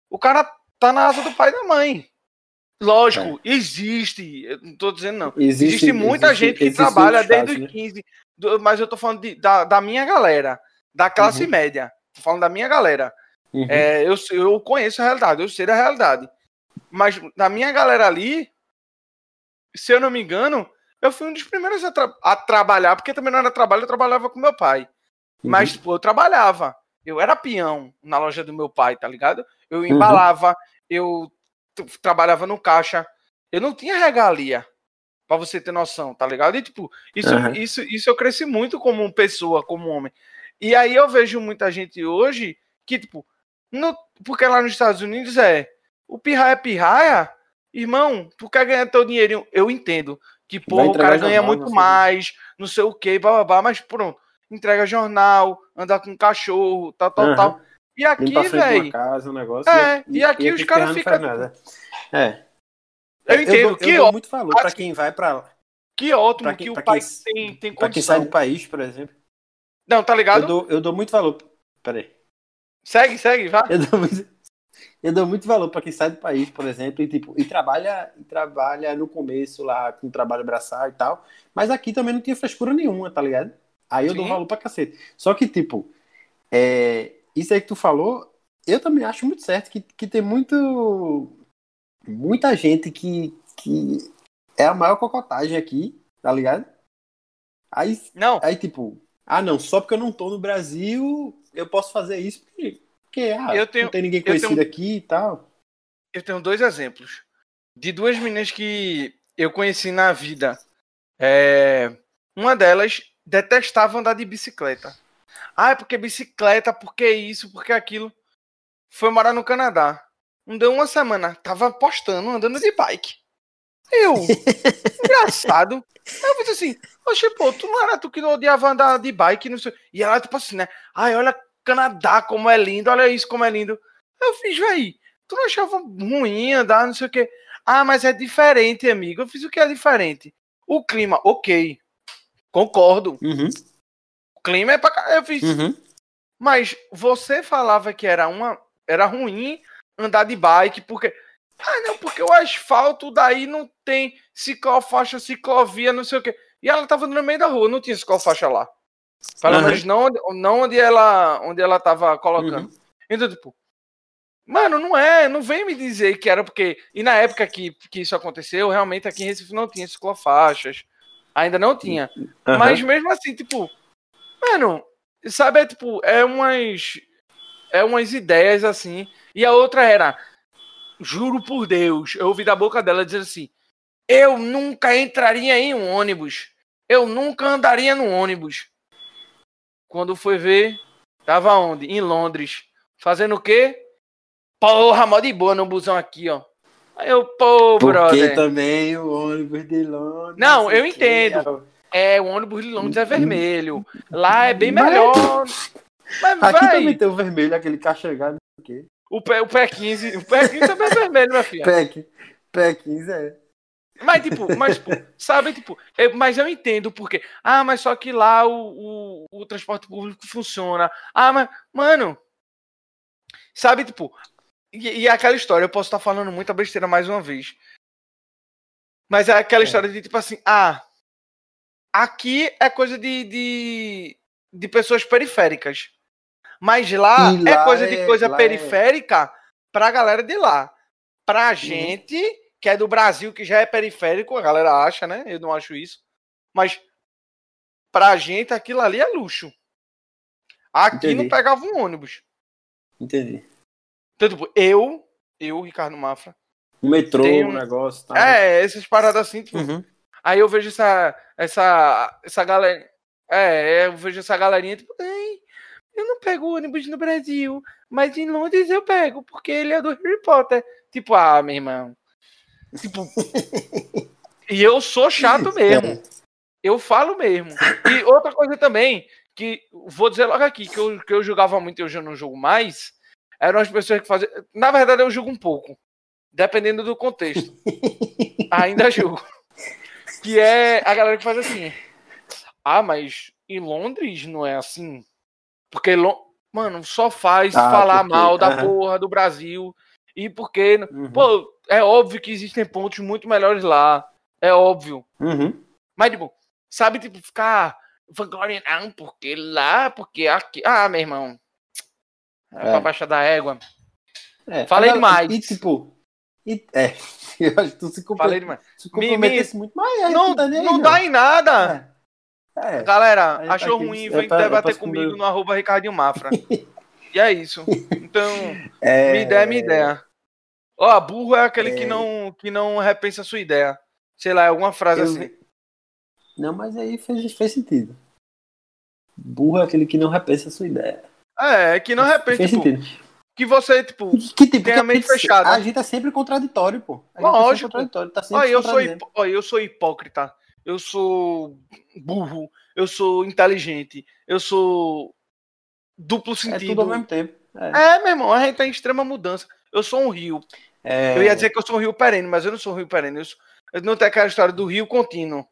o cara tá na asa do pai e da mãe. Lógico, existe. Eu não tô dizendo não. Existe, Existe, muita existe- gente que trabalha desde os 15. do- mas eu tô falando de- da, da minha galera, da classe Uhum. média. Tô falando da minha galera. Uhum. É, eu, eu conheço a realidade, eu sei da realidade. Mas da minha galera ali, se eu não me engano, eu fui um dos primeiros a, tra- a trabalhar, porque também não era trabalho, eu trabalhava com meu pai. Uhum. Mas, pô, eu trabalhava. Eu era peão na loja do meu pai, tá ligado? Eu Uhum. embalava, eu t- trabalhava no caixa. Eu não tinha regalia. Pra você ter noção, tá ligado? E, tipo, isso, Aham. isso, isso eu cresci muito como pessoa, como homem. E aí eu vejo muita gente hoje que, tipo, no, porque lá nos Estados Unidos é o pirraia é pirraia, irmão, tu quer ganhar teu dinheirinho. Eu entendo que, pô, o cara ganha jornal, muito mais, não sei o que, bababá, mas pronto, entrega jornal, andar com cachorro, tal, tal, Aham. tal. E aqui, velho, um. É, e aqui os caras ficam, nada. É. eu entendo dou, que, eu dou muito valor pra quem vai pra. que ótimo pra quem- que o país tem, tem Pra quem sai condição. do país, por exemplo. Não, tá ligado? Eu dou, eu dou muito valor. Peraí. Segue, segue, vá. Eu dou muito, eu dou muito valor pra quem sai do país, por exemplo, e, tipo, e trabalha, e trabalha no começo lá com trabalho braçal e tal. Mas aqui também não tinha frescura nenhuma, tá ligado? Aí eu dou Sim. valor pra cacete. Só que, tipo, é, isso aí que tu falou, eu também acho muito certo que, que tem muito. Muita gente que, que é a maior cocotagem aqui, tá ligado? Aí, Não, aí, tipo, ah, não, só porque eu não tô no Brasil, eu posso fazer isso porque, porque ah, Eu tenho- não tem ninguém eu tenho- conhecido aqui e tal. eu tenho dois exemplos de duas meninas que eu conheci na vida. É, uma delas detestava andar de bicicleta. Ah, é porque bicicleta, porque isso, porque aquilo. Foi morar no Canadá. Não deu uma semana, tava postando, andando de bike. Eu, engraçado. Eu fiz assim, oxe, pô, tu não era tu que não odiava andar de bike, não sei. E ela, tipo assim, né? Ai, olha Canadá como é lindo, olha isso como é lindo. Eu fiz, véi, tu não achava ruim andar, não sei o quê. Ah, mas é diferente, amigo. Eu fiz o que é diferente. O clima, ok. Concordo. Uhum, O clima é pra cá. Eu fiz. uhum. Mas você falava que era uma. Era ruim andar de bike, porque. Ah, não, porque o asfalto daí não tem ciclofaixa, ciclovia, não sei o quê. E ela tava no meio da rua, não tinha ciclofaixa lá. Pelo Aham. menos não, onde- não onde ela onde ela tava colocando. Uhum. Então, tipo, mano, não é, não vem me dizer que era porque. E na época que, que isso aconteceu, realmente aqui em Recife não tinha ciclofaixas. Ainda não tinha. Aham. Mas mesmo assim, tipo, mano, sabe, é tipo, é umas. É umas ideias assim. E a outra era, juro por Deus, eu ouvi da boca dela dizer assim: eu nunca entraria em um ônibus. Eu nunca andaria no ônibus. Quando foi ver, tava onde? Em Londres. Fazendo o quê? Porra, mó de boa no busão aqui, ó. Aí eu, pô, Porque brother. também o ônibus de Londres. Não, eu entendo. É, o ônibus de Londres é vermelho. Lá é bem Mas- melhor. Mas, Aqui vai. também tem o vermelho, aquele cachegado. O quê? O pé, o pé 15. O pé 15 também é vermelho, minha filha. PEC. PEC 15 é. Mas, tipo, mas, tipo, sabe, tipo, eu- mas eu entendo porque. Ah, mas só que lá o, o, o transporte público funciona. Ah, mas, mano. Sabe, tipo. E, e é aquela história, eu posso estar falando muita besteira mais uma vez. Mas é aquela É. história de tipo assim, ah. Aqui é coisa de, de, de pessoas periféricas. Mas lá, E é lá coisa de é- coisa lá é- periférica pra galera de lá. Uhum. Pra gente, que é do Brasil, que já é periférico, a galera acha, né? Eu não acho isso. Mas pra gente, aquilo ali é luxo. Aqui não Entendi. pegava um ônibus. Entendi. Então, tipo, eu, eu, Ricardo Mafra, O metrô, Tem o um- negócio. Tá. é, essas paradas assim, tipo, Uhum. Aí eu vejo essa essa essa galera, é, eu vejo essa galerinha tipo, ai, eu não pego ônibus no Brasil, mas em Londres eu pego porque ele é do Harry Potter. Tipo, ah, meu irmão. Tipo, e eu sou chato mesmo. Eu falo mesmo. E outra coisa também, que vou dizer logo aqui, que eu, que eu julgava muito e hoje eu não julgo mais, eram as pessoas que faziam. Na verdade, eu julgo um pouco. Dependendo do contexto. Ainda julgo. Que é a galera que faz assim. Ah, mas em Londres não é assim. Porque, mano, só faz Ah, falar porque- mal da porra do Brasil. E porque, Uhum. pô, é óbvio que existem pontos muito melhores lá. É óbvio. Uhum. Mas, tipo, sabe, tipo, ficar vangloriando, ah, porque lá, porque aqui. Ah, meu irmão. É, É. pra baixar da égua. É, Falei demais. E tipo. e- é, eu acho que tu se, compre... Falei demais. se Me- comprometesse muito, mas é, Não, tu tá nem aí, não dá em nada. É. É. Galera, achou aqui, ruim, é vem é debater comigo no arroba Ricardinho Mafra. e é isso. Então, É, minha ideia é minha ideia. Ó, burro é aquele É. que, não, que não repensa a sua ideia. Sei lá, é alguma frase Eu- assim. Não, mas aí fez, fez sentido. Burro é aquele que não repensa a sua ideia. É, que não repensa, Fez tipo, sentido. que você, tipo, Que tipo, Tem a mente gente- fechada. A gente é sempre contraditório, pô. A gente é Lógico. sempre contraditório, tá sempre Olha, eu sou, hipó- olha, eu sou hipócrita, eu sou burro, eu sou inteligente, eu sou duplo É sentido. tudo ao mesmo tempo. É. É, meu irmão, a gente tá em extrema mudança. Eu sou um rio. É, Eu ia dizer que eu sou um rio perene, mas eu não sou um rio perene. Eu, sou- eu não tenho aquela história do rio contínuo.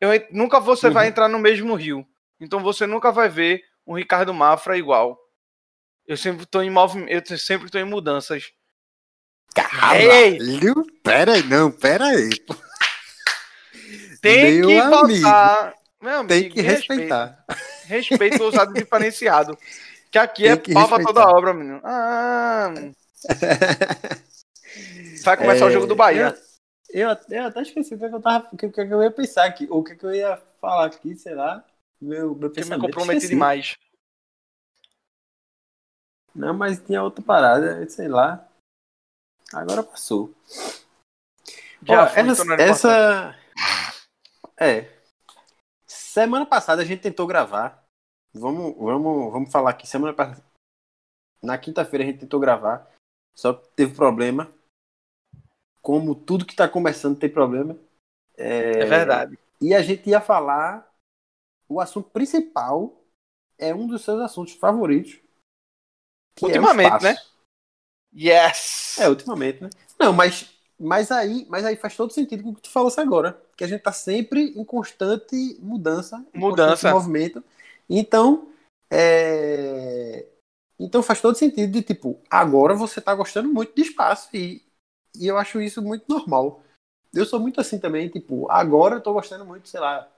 Eu, nunca você vai Uhum. entrar no mesmo rio. Então você nunca vai ver um Ricardo Mafra igual. Eu sempre tô em movimento, eu sempre tô em mudanças. Caralho, pera aí, não, pera aí. Tem Meu que amigo, votar. Amigo, Tem que me respeitar. Respeito, usado diferenciado. Que aqui Tem é que pau pra toda obra, menino. Ah, vai começar o jogo do Bahia. Eu, eu, eu até esqueci o que, é eu tava, o que, é que eu ia pensar aqui, ou o que, é que eu ia falar aqui, sei lá. Meu, meu Que me pensamento. comprometi demais. Não, mas tinha outra parada, sei lá. Agora passou. Já Ó, essa, essa- É. Semana passada a gente tentou gravar. Vamos, vamos, vamos falar aqui. Semana passada. Na quinta-feira a gente tentou gravar. Só teve problema. Como tudo que tá começando tem problema. É verdade. E a gente ia falar. O assunto principal é um dos seus assuntos favoritos. é Ultimamente, espaço. né? Yes! É, ultimamente, né? Não, mas, mas, aí, mas aí faz todo sentido com o que tu falou agora. Que a gente tá sempre em constante mudança. Mudança. constante movimento. Então, é... então faz todo sentido de, tipo, agora você tá gostando muito de espaço e, e eu acho isso muito normal. Eu sou muito assim também, tipo, agora eu tô gostando muito, sei lá,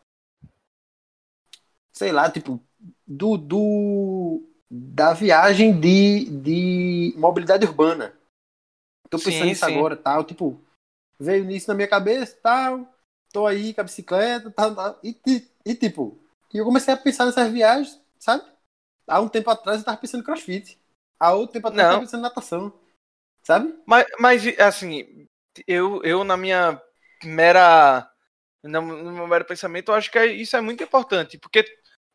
sei lá, tipo, do, do da viagem de, de mobilidade urbana. Tô pensando Sim, nisso sim. agora, tal, tipo, veio nisso na minha cabeça, tal, tô aí com a bicicleta, tal, tal, e, ti- e tipo, e eu comecei a pensar nessas viagens, sabe? Há um tempo atrás eu tava pensando em crossfit. Há outro tempo atrás eu Não. tava pensando em natação. Sabe? Mas, mas assim, eu, eu na minha mera. No no meu mero pensamento, eu acho que é- isso é muito importante, porque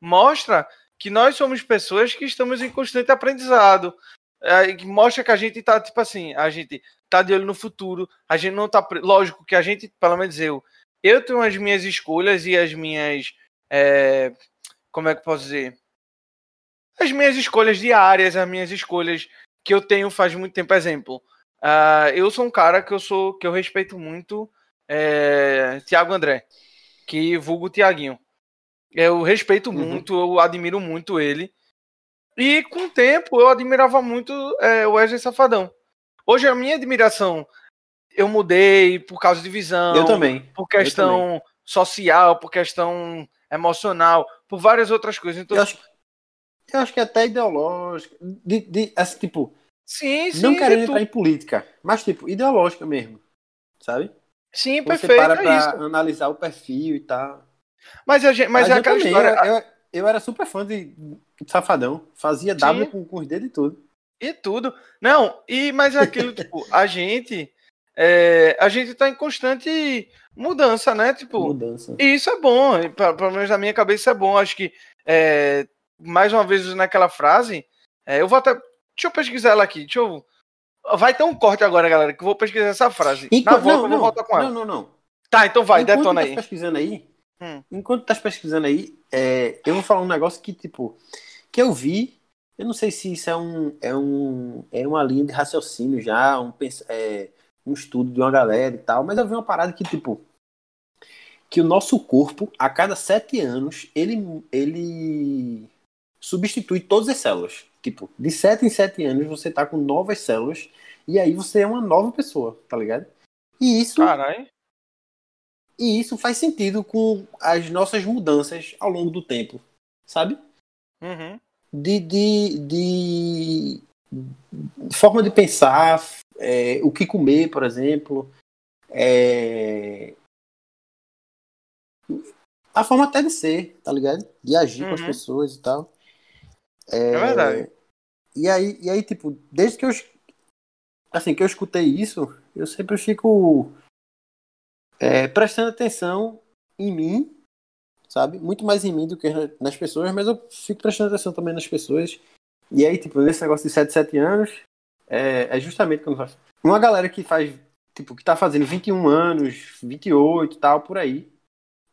mostra que nós somos pessoas que estamos em constante aprendizado. É, mostra que a gente tá, tipo assim, a gente tá de olho no futuro, a gente não tá. Lógico que a gente, pelo menos eu, eu tenho as minhas escolhas e as minhas. é, como é que eu posso dizer? As minhas escolhas diárias, as minhas escolhas que eu tenho faz muito tempo. Exemplo, ah, eu sou um cara que eu sou que eu respeito muito é, Tiago André, que vulgo Tiaguinho. Eu respeito Uhum. muito, eu admiro muito ele. E com o tempo eu admirava muito é, o Wesley Safadão. Hoje a minha admiração eu mudei por causa de visão, eu também. por questão social, por questão emocional, por várias outras coisas. Então, Eu acho, eu acho que é até ideológico. De, de, assim, tipo, sim, sim, não querendo de tu- entrar em política, mas tipo, ideológica mesmo. Sabe? sim, Você perfeito, para é pra isso. analisar o perfil e tal. Mas, a gente, mas, é eu aquela também, história. Eu, eu, eu era super fã de Safadão. Fazia W Sim. com, com os dedos e tudo. E tudo. Não, e mas é aquilo, tipo, a gente. é, a gente tá em constante mudança, né? Tipo, Mudança. e isso é bom. pe- Pelo menos na minha cabeça é bom. Acho que, é, mais uma vez, naquela frase, é, eu vou até. Deixa eu pesquisar ela aqui. Deixa eu. Vai ter um corte agora, galera, que eu vou pesquisar essa frase. Na Enquanto, volta não, eu vou não, voltar com ela. não, não, não. Tá, então vai, Enquanto detona tu aí. tá pesquisando aí, Hum. enquanto tu tá pesquisando aí, é, eu vou falar um negócio que, tipo, que eu vi, eu não sei se isso é um, é um, é uma linha de raciocínio já, um, é, um estudo de uma galera e tal, mas eu vi uma parada que, tipo, que o nosso corpo, a cada sete anos, ele, ele substitui todas as células. Tipo, de sete em sete anos você tá com novas células e aí você é uma nova pessoa, tá ligado? E isso Caralho. e isso faz sentido com as nossas mudanças ao longo do tempo, sabe? Uhum. De, de, de forma de pensar, é, o que comer, por exemplo, é, a forma até de ser, tá ligado? De agir com as Uhum. pessoas e tal. É verdade. E aí, e aí, tipo, desde que eu. assim, que eu escutei isso, eu sempre fico é, prestando atenção em mim, sabe? Muito mais em mim do que nas pessoas, mas eu fico prestando atenção também nas pessoas. E aí, tipo, nesse negócio de 7, 7 anos, é, é justamente quando faz. Uma galera que faz, tipo, que tá fazendo 21 anos, 28 e tal, por aí,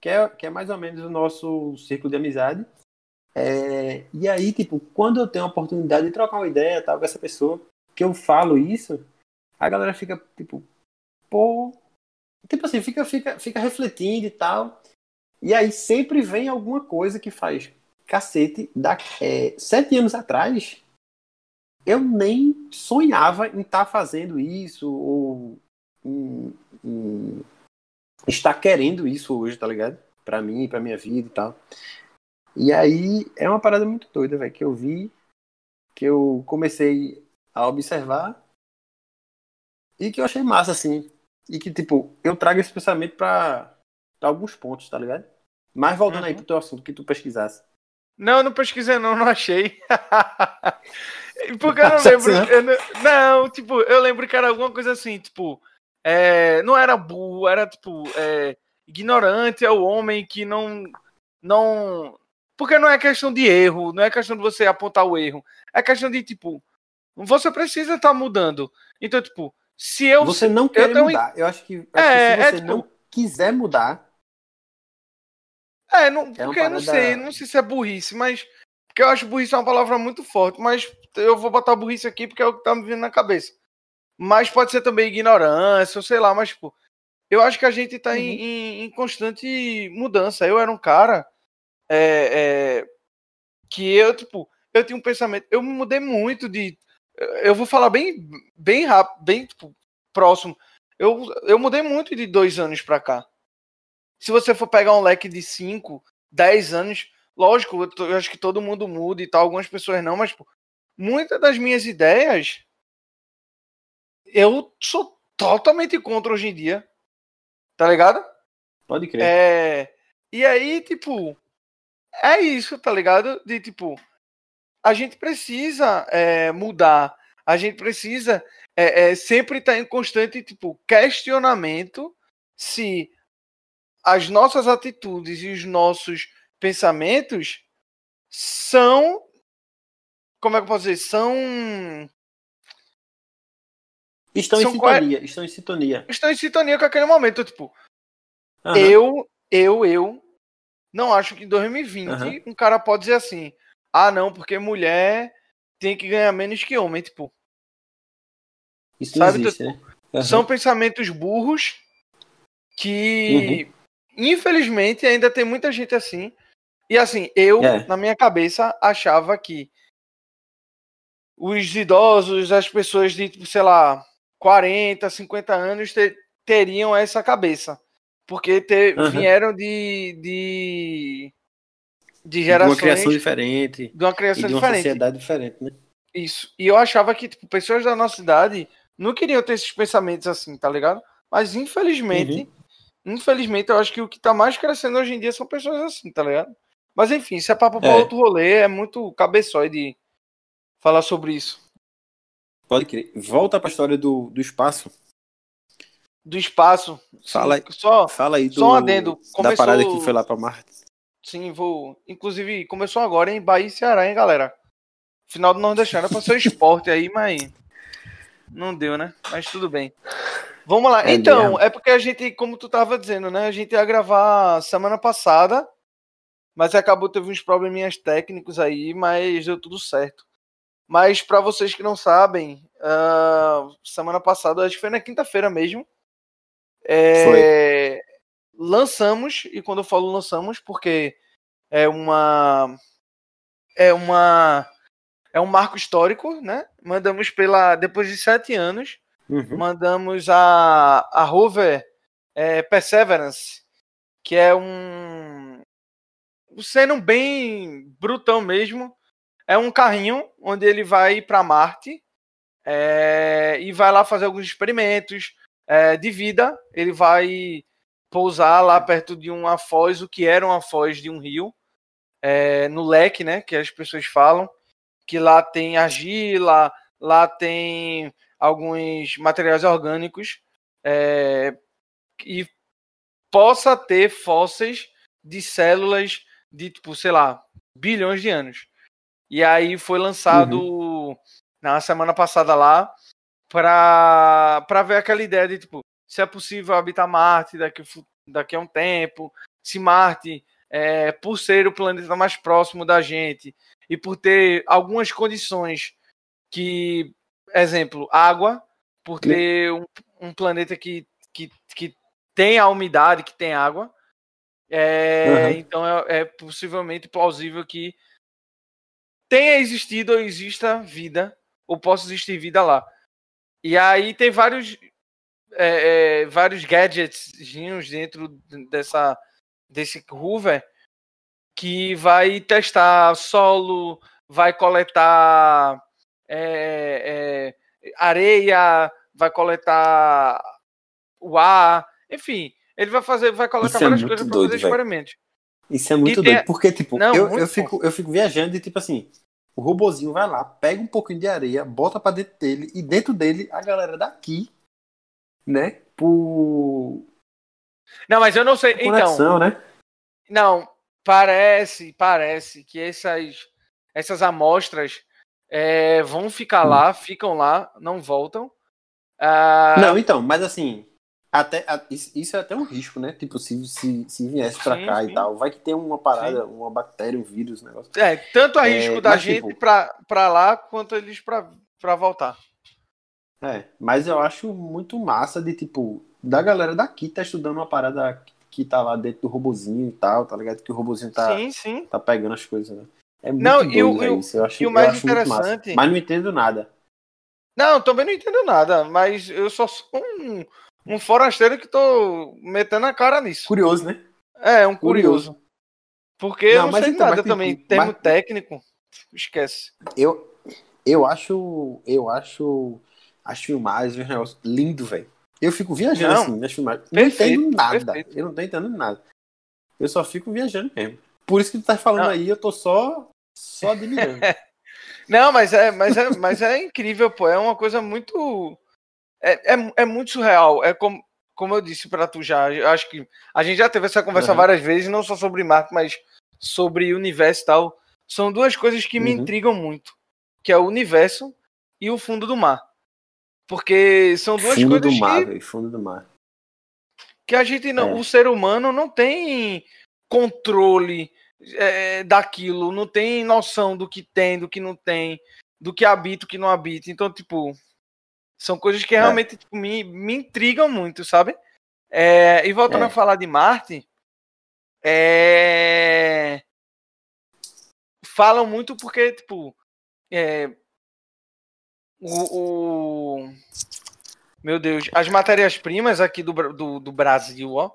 que é, que é mais ou menos o nosso círculo de amizade. É, e aí, tipo, quando eu tenho a oportunidade de trocar uma ideia tal com essa pessoa, que eu falo isso, a galera fica, tipo, pô. Tipo assim, fica, fica, fica refletindo e tal. E aí sempre vem alguma coisa que faz. Cacete, da, é, sete anos atrás, eu nem sonhava em estar tá fazendo isso, ou em, em estar querendo isso hoje, tá ligado? Pra mim, pra minha vida e tal. E aí é uma parada muito doida, velho, que eu vi, que eu comecei a observar e que eu achei massa, assim. E que, tipo, eu trago esse pensamento pra, alguns pontos, tá ligado? Mas voltando uhum. aí pro teu assunto que tu pesquisasse. Não, não pesquisei, não, não achei. Porque eu não lembro. Eu não, não, tipo, eu lembro que era alguma coisa assim, tipo, é, não era burro, era tipo, é, ignorante é o homem que não, não, porque não é questão de erro, não é questão de você apontar o erro. É questão de, tipo, você precisa estar tá mudando. Então, tipo, se eu. Você não quer eu mudar. Eu acho que, acho é, que se é, você é, tipo, não quiser mudar. É, não, é porque eu não sei, não sei se é burrice, mas. Porque eu acho burrice é uma palavra muito forte, mas eu vou botar burrice aqui porque é o que tá me vindo na cabeça. Mas pode ser também ignorância, ou sei lá, mas, tipo, eu acho que a gente tá uhum. em, em constante mudança. Eu era um cara é, é, que eu, tipo, eu tinha um pensamento, eu me mudei muito de. Eu vou falar bem, bem rápido, bem tipo, próximo. Eu, eu mudei muito de dois anos para cá. Se você for pegar um leque de 5, 10 anos, lógico, eu, eu, acho que todo mundo muda e tal, algumas pessoas não, mas tipo, muitas das minhas ideias eu sou totalmente contra hoje em dia. Tá ligado? Pode crer. É, e aí, tipo, é isso, tá ligado? De tipo, a gente precisa é, mudar, a gente precisa é, é, sempre estar tá em constante tipo questionamento se as nossas atitudes e os nossos pensamentos são como é que eu posso dizer? São estão são em sintonia, estão em sintonia. Estão em sintonia com aquele momento, tipo, uhum. eu, eu, eu não acho que em 2020 uhum. um cara pode dizer assim: ah, não, porque mulher tem que ganhar menos que homem. Tipo. Isso sabe, existe, tipo, né? uhum. São pensamentos burros que, uhum. Infelizmente, ainda tem muita gente assim. E assim, eu, é. na minha cabeça, achava que os idosos, as pessoas de, tipo, sei lá, 40, 50 anos ter, teriam essa cabeça. Porque te, uhum. vieram de, de, de gerações. De uma criação diferente. De uma criação de uma diferente. sociedade diferente, né? Isso. E eu achava que tipo, pessoas da nossa idade não queriam ter esses pensamentos assim, tá ligado? Mas infelizmente, uhum. Infelizmente, eu acho que o que tá mais crescendo hoje em dia são pessoas assim, tá ligado? Mas enfim, isso é papo para é. outro rolê, é muito cabeçoide falar sobre isso. Pode crer. Volta pra história do, do espaço do espaço. Fala, só, fala aí do, só um adendo. Começou, da parada que foi lá para Marte. Sim, vou. Inclusive, começou agora em Bahia e Ceará, hein, galera? Final do Nordestino era pra ser o esporte aí, mas. Não deu, né? Mas tudo bem. Vamos lá. É então, mesmo. é porque a gente, como tu tava dizendo, né? A gente ia gravar semana passada, mas acabou teve uns probleminhas técnicos aí, mas deu tudo certo. Mas para vocês que não sabem, uh, semana passada, acho que foi na quinta-feira mesmo, é, lançamos, e quando eu falo lançamos, porque é uma. É uma. É um marco histórico, né? Mandamos pela. Depois de sete anos, uhum. mandamos a, a rover é, Perseverance, que é um. Sendo bem brutão mesmo, é um carrinho onde ele vai para Marte é, e vai lá fazer alguns experimentos, é, de vida, ele vai pousar lá perto de uma foz, o que era uma foz de um rio, é, no leque, né, que as pessoas falam, que lá tem argila, lá tem alguns materiais orgânicos é, e possa ter fósseis de células de, tipo, sei lá, bilhões de anos. E aí foi lançado uhum. na semana passada lá para ver aquela ideia de, tipo, se é possível habitar Marte daqui, daqui a um tempo, se Marte, é, por ser o planeta mais próximo da gente e por ter algumas condições que, exemplo, água, por ter um, um planeta que, que, que tem a umidade, que tem água, é, uhum. então é, é possivelmente plausível que tenha existido ou exista vida, ou possa existir vida lá. E aí tem vários é, é, vários gadgets dentro dessa desse rover que vai testar solo, vai coletar é, é, areia, vai coletar o ar, enfim, ele vai fazer, vai coletar Isso é várias é coisas para fazer experimentos. Isso é muito e doido, tem... porque tipo, Não, eu, eu fico eu fico viajando e tipo assim, o robozinho vai lá, pega um pouquinho de areia, bota para dentro dele e dentro dele a galera daqui, né, por Não, mas eu não sei, Conexão, então. né? Não, parece, parece que essas, essas amostras é, vão ficar hum. lá, ficam lá, não voltam. Ah, não, então, mas assim, até, isso é até um risco, né? Tipo, se, se, se viesse pra sim, cá sim. e tal, vai que tem uma parada, sim. uma bactéria, um vírus, um negócio. É, tanto a é, risco é, da gente tipo, pra, pra lá, quanto eles pra, pra voltar. É, mas eu acho muito massa de, tipo, da galera daqui tá estudando uma parada que tá lá dentro do robozinho e tal, tá ligado? Que o robozinho tá, sim, sim. tá pegando as coisas, né? É muito não, e o, isso. Eu acho, e o mais interessante... Mas não entendo nada. Não, também não entendo nada, mas eu só sou um, um forasteiro que tô metendo a cara nisso. Curioso, né? É, um curioso. curioso. Porque não, eu não sei então, nada mas, também. Tipo, termo mas... técnico, esquece. Eu, eu acho. Eu acho as filmagens negócio lindo, velho. Eu fico viajando não, assim nas filmagens. Não entendo nada. Perfeito. Eu não tô entendendo nada. Eu só fico viajando mesmo. Por isso que tu tá falando não. aí, eu tô só, só admirando. não, mas é, mas, é, mas é incrível, pô. É uma coisa muito. É, é, é muito surreal. É como, como eu disse para tu já. Acho que a gente já teve essa conversa uhum. várias vezes, não só sobre Marte, mas sobre o universo e tal. São duas coisas que uhum. me intrigam muito. Que é o universo e o fundo do mar. Porque são duas fundo coisas do mar, que, véio, fundo do mar. que a gente não, é. o ser humano não tem controle é, daquilo, não tem noção do que tem, do que não tem, do que habita, do que não habita. Então, tipo, são coisas que é. realmente é. tipo, me, me intrigam muito, sabe? É, e voltando a falar de Marte, é... falam muito porque, tipo, é, o, o, Meu Deus, as matérias-primas aqui do, do, do, Brasil, ó.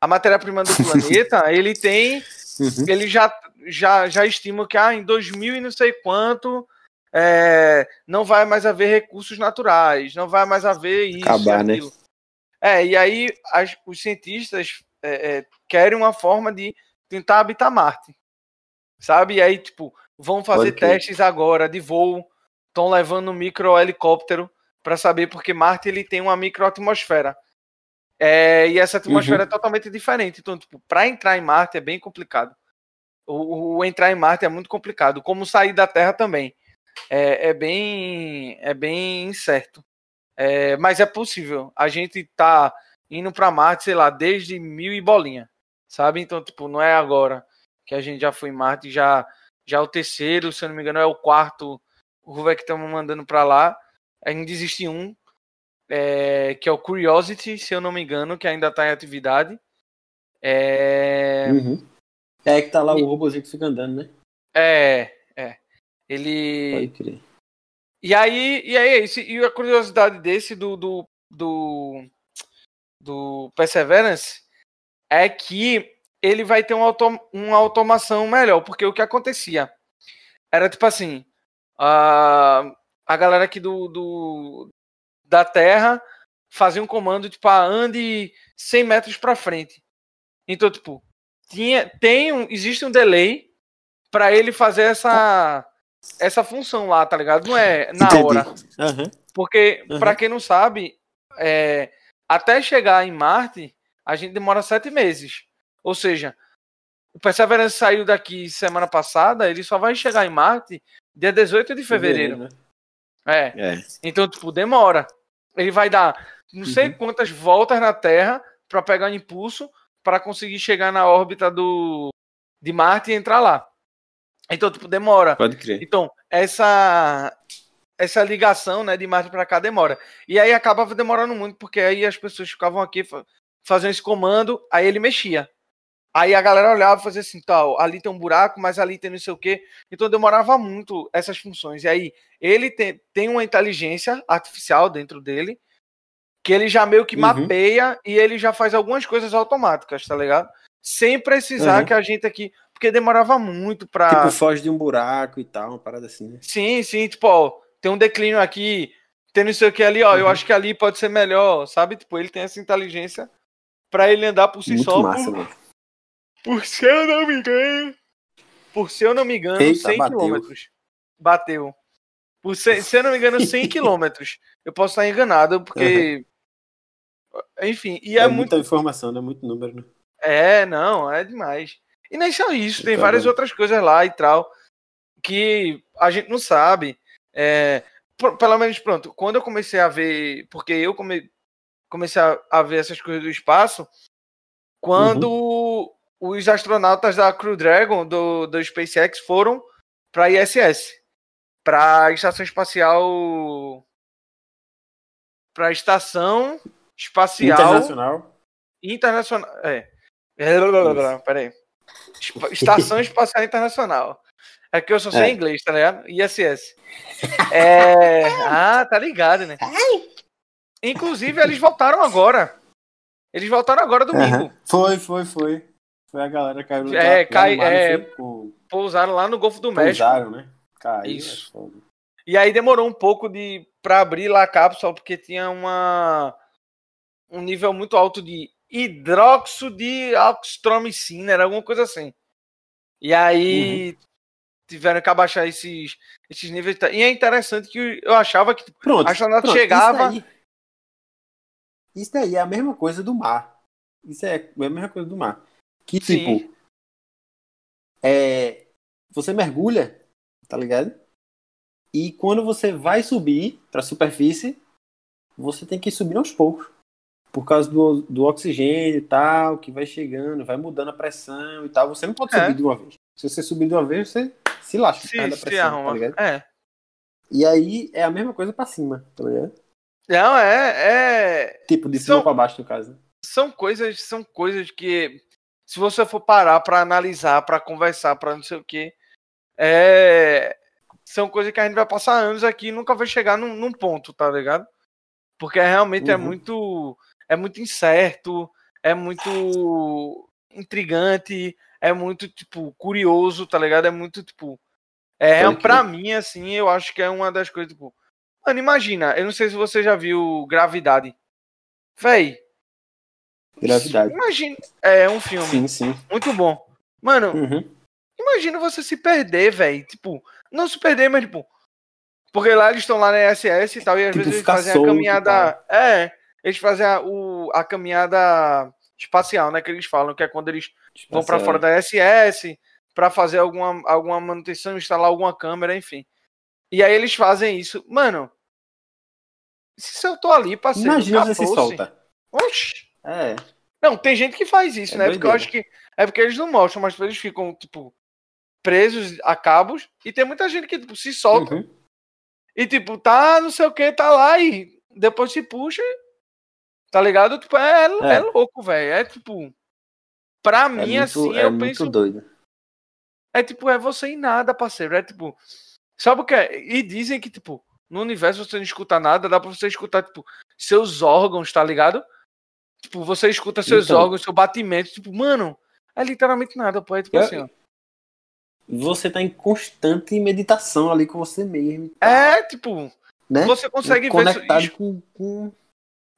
A matéria-prima do planeta, ele tem. Uhum. Ele já, já, já estima que ah, em 2000 e não sei quanto é, não vai mais haver recursos naturais, não vai mais haver isso. Acabar, né? É, e aí as, os cientistas é, é, querem uma forma de tentar habitar Marte. Sabe? E aí, tipo, vão fazer testes agora de voo estão levando um micro helicóptero para saber porque Marte ele tem uma microatmosfera. É, e essa atmosfera uhum. é totalmente diferente. Então, tipo, para entrar em Marte é bem complicado. O, o, entrar em Marte é muito complicado. Como sair da Terra também. É, é bem é bem incerto. É, mas é possível. A gente tá indo para Marte, sei lá, desde mil e bolinha. Sabe? Então, tipo, não é agora que a gente já foi em Marte, já já o terceiro, se eu não me engano, é o quarto o rover que estamos mandando para lá. Ainda existe um, é, que é o Curiosity, se eu não me engano, que ainda está em atividade. É... Uhum. é que tá lá e... o robôzinho que fica andando, né? É, é. Ele. Pode crer. E aí, e aí é isso. E a curiosidade desse do, do, do, do Perseverance é que ele vai ter uma, autom uma automação melhor, porque o que acontecia era tipo assim: a, a galera aqui do, do da Terra fazia um comando tipo, ah, ande 100 metros para frente. Então, tipo, tinha, tem um, existe um delay para ele fazer essa essa função lá, tá ligado? Não é na Entendi. hora. Uhum. Porque, Uhum. pra quem não sabe, é, até chegar em Marte, a gente demora sete meses. Ou seja, o Perseverance saiu daqui semana passada, ele só vai chegar em Marte dia 18 de fevereiro. né? É. É. Então, tipo, demora. Ele vai dar não sei Uhum. quantas voltas na Terra para pegar impulso para conseguir chegar na órbita do de Marte e entrar lá. Então, tipo, demora. Pode crer. Então, essa essa ligação, né, de Marte para cá demora. E aí acabava demorando muito porque aí as pessoas ficavam aqui fa- fazendo esse comando, aí ele mexia. Aí a galera olhava e fazia assim, tal, ali tem um buraco, mas ali tem não sei o quê. Então demorava muito essas funções. E aí ele tem, tem uma inteligência artificial dentro dele que ele já meio que Uhum. mapeia e ele já faz algumas coisas automáticas, tá ligado? Sem precisar Uhum. que a gente aqui, porque demorava muito pra Tipo, foge de um buraco e tal, uma parada assim, né? Sim, sim, tipo, ó, tem um declínio aqui, tem não sei o que ali, ó, eu Uhum. acho que ali pode ser melhor, sabe? Tipo, ele tem essa inteligência pra ele andar por si Muito só, massa, por, mano. Por se eu não me engano, por se eu não me engano, Eita, 100 bateu. quilômetros. Bateu. Por se, se eu não me engano, 100 quilômetros. Eu posso estar enganado, porque... Enfim, e é, é muito muita informação, né? Muito número, né? é, não, é demais. E nem só isso, tem várias bom. outras coisas lá e tal que a gente não sabe. É, pelo menos, pronto, quando eu comecei a ver, porque eu come- comecei a, a ver essas coisas do espaço, quando os astronautas da Crew Dragon do, do SpaceX foram para ISS, para a Estação Espacial. Para a Estação Espacial Internacional. Internacional. É. Peraí. Espa- Estação Espacial Internacional. É que eu só sei É. inglês, tá ligado? ISS. É... Ah, tá ligado, né? Inclusive, eles voltaram agora. Eles voltaram agora domingo. Aham. Foi, foi, foi. Foi a galera que caiu no É, cai- mar, é, foi? Com- Pousaram lá no Golfo do México. Pousaram, né? Caiu, Isso. é. E aí demorou um pouco de para abrir lá a cápsula porque tinha uma um nível muito alto de hidróxido de oxtromicina, era alguma coisa assim. E aí tiveram que abaixar esses esses níveis. E é interessante que eu achava que Pronto. A astronauta pronto, chegava- Isso daí, isso daí é a mesma coisa do mar. Isso é a mesma coisa do mar. Que Sim. tipo. É, você mergulha, tá ligado? E quando você vai subir pra superfície, você tem que subir aos poucos. Por causa do, do oxigênio e tal, que vai chegando, vai mudando a pressão e tal. Você não pode É. subir de uma vez. Se você subir de uma vez, você se lasca se, da pressão, tá ligado? É. E aí é a mesma coisa pra cima, tá ligado? Não, é, é. Tipo, de cima São- pra baixo, no caso. São coisas, são coisas que, se você for parar pra analisar, pra conversar, pra não sei o quê, é, são coisas que a gente vai passar anos aqui e nunca vai chegar num, num ponto, tá ligado? Porque realmente é Uhum. muito, é muito incerto, é muito intrigante, é muito tipo curioso, tá ligado? É muito tipo, é para mim assim, eu acho que é uma das coisas tipo, mano, imagina, eu não sei se você já viu Gravidade, véi. Gravidade. Imagina, é um filme Sim, sim. muito bom. Mano, Uhum. imagina você se perder, velho. Tipo, não se perder, mas tipo. Porque lá eles estão lá na SS e tal, e às Tipo, vezes eles fazem a solto e caminhada. É, eles fazem a, o, a caminhada espacial, né? Que eles falam, que é quando eles vão pra Espacial. fora da SS pra fazer alguma, alguma manutenção, instalar alguma câmera, enfim. E aí eles fazem isso. Mano, se eu tô ali, parceiro. Imagina se solta. Oxi. É. Não, tem gente que faz isso, É né? Porque eu doideira. acho que. É porque eles não mostram, mas eles ficam, tipo, presos a cabos. E tem muita gente que, tipo, se solta. Uhum. E, tipo, tá não sei o que, tá lá e depois se puxa. Tá ligado? Tipo, é, é. É. louco, velho. É tipo. Pra É mim, muito, assim, é eu muito penso. doido. É tipo, é você em nada, parceiro. É tipo. Sabe o que é? E dizem que, tipo, no universo você não escuta nada, dá pra você escutar, tipo, seus órgãos, tá ligado? Tipo, você escuta seus Então. órgãos, seu batimento, tipo, mano, é literalmente nada, pô. É tipo assim, ó. Você tá em constante meditação ali com você mesmo. tal, É, tipo, né? você consegue ver conectado isso com, com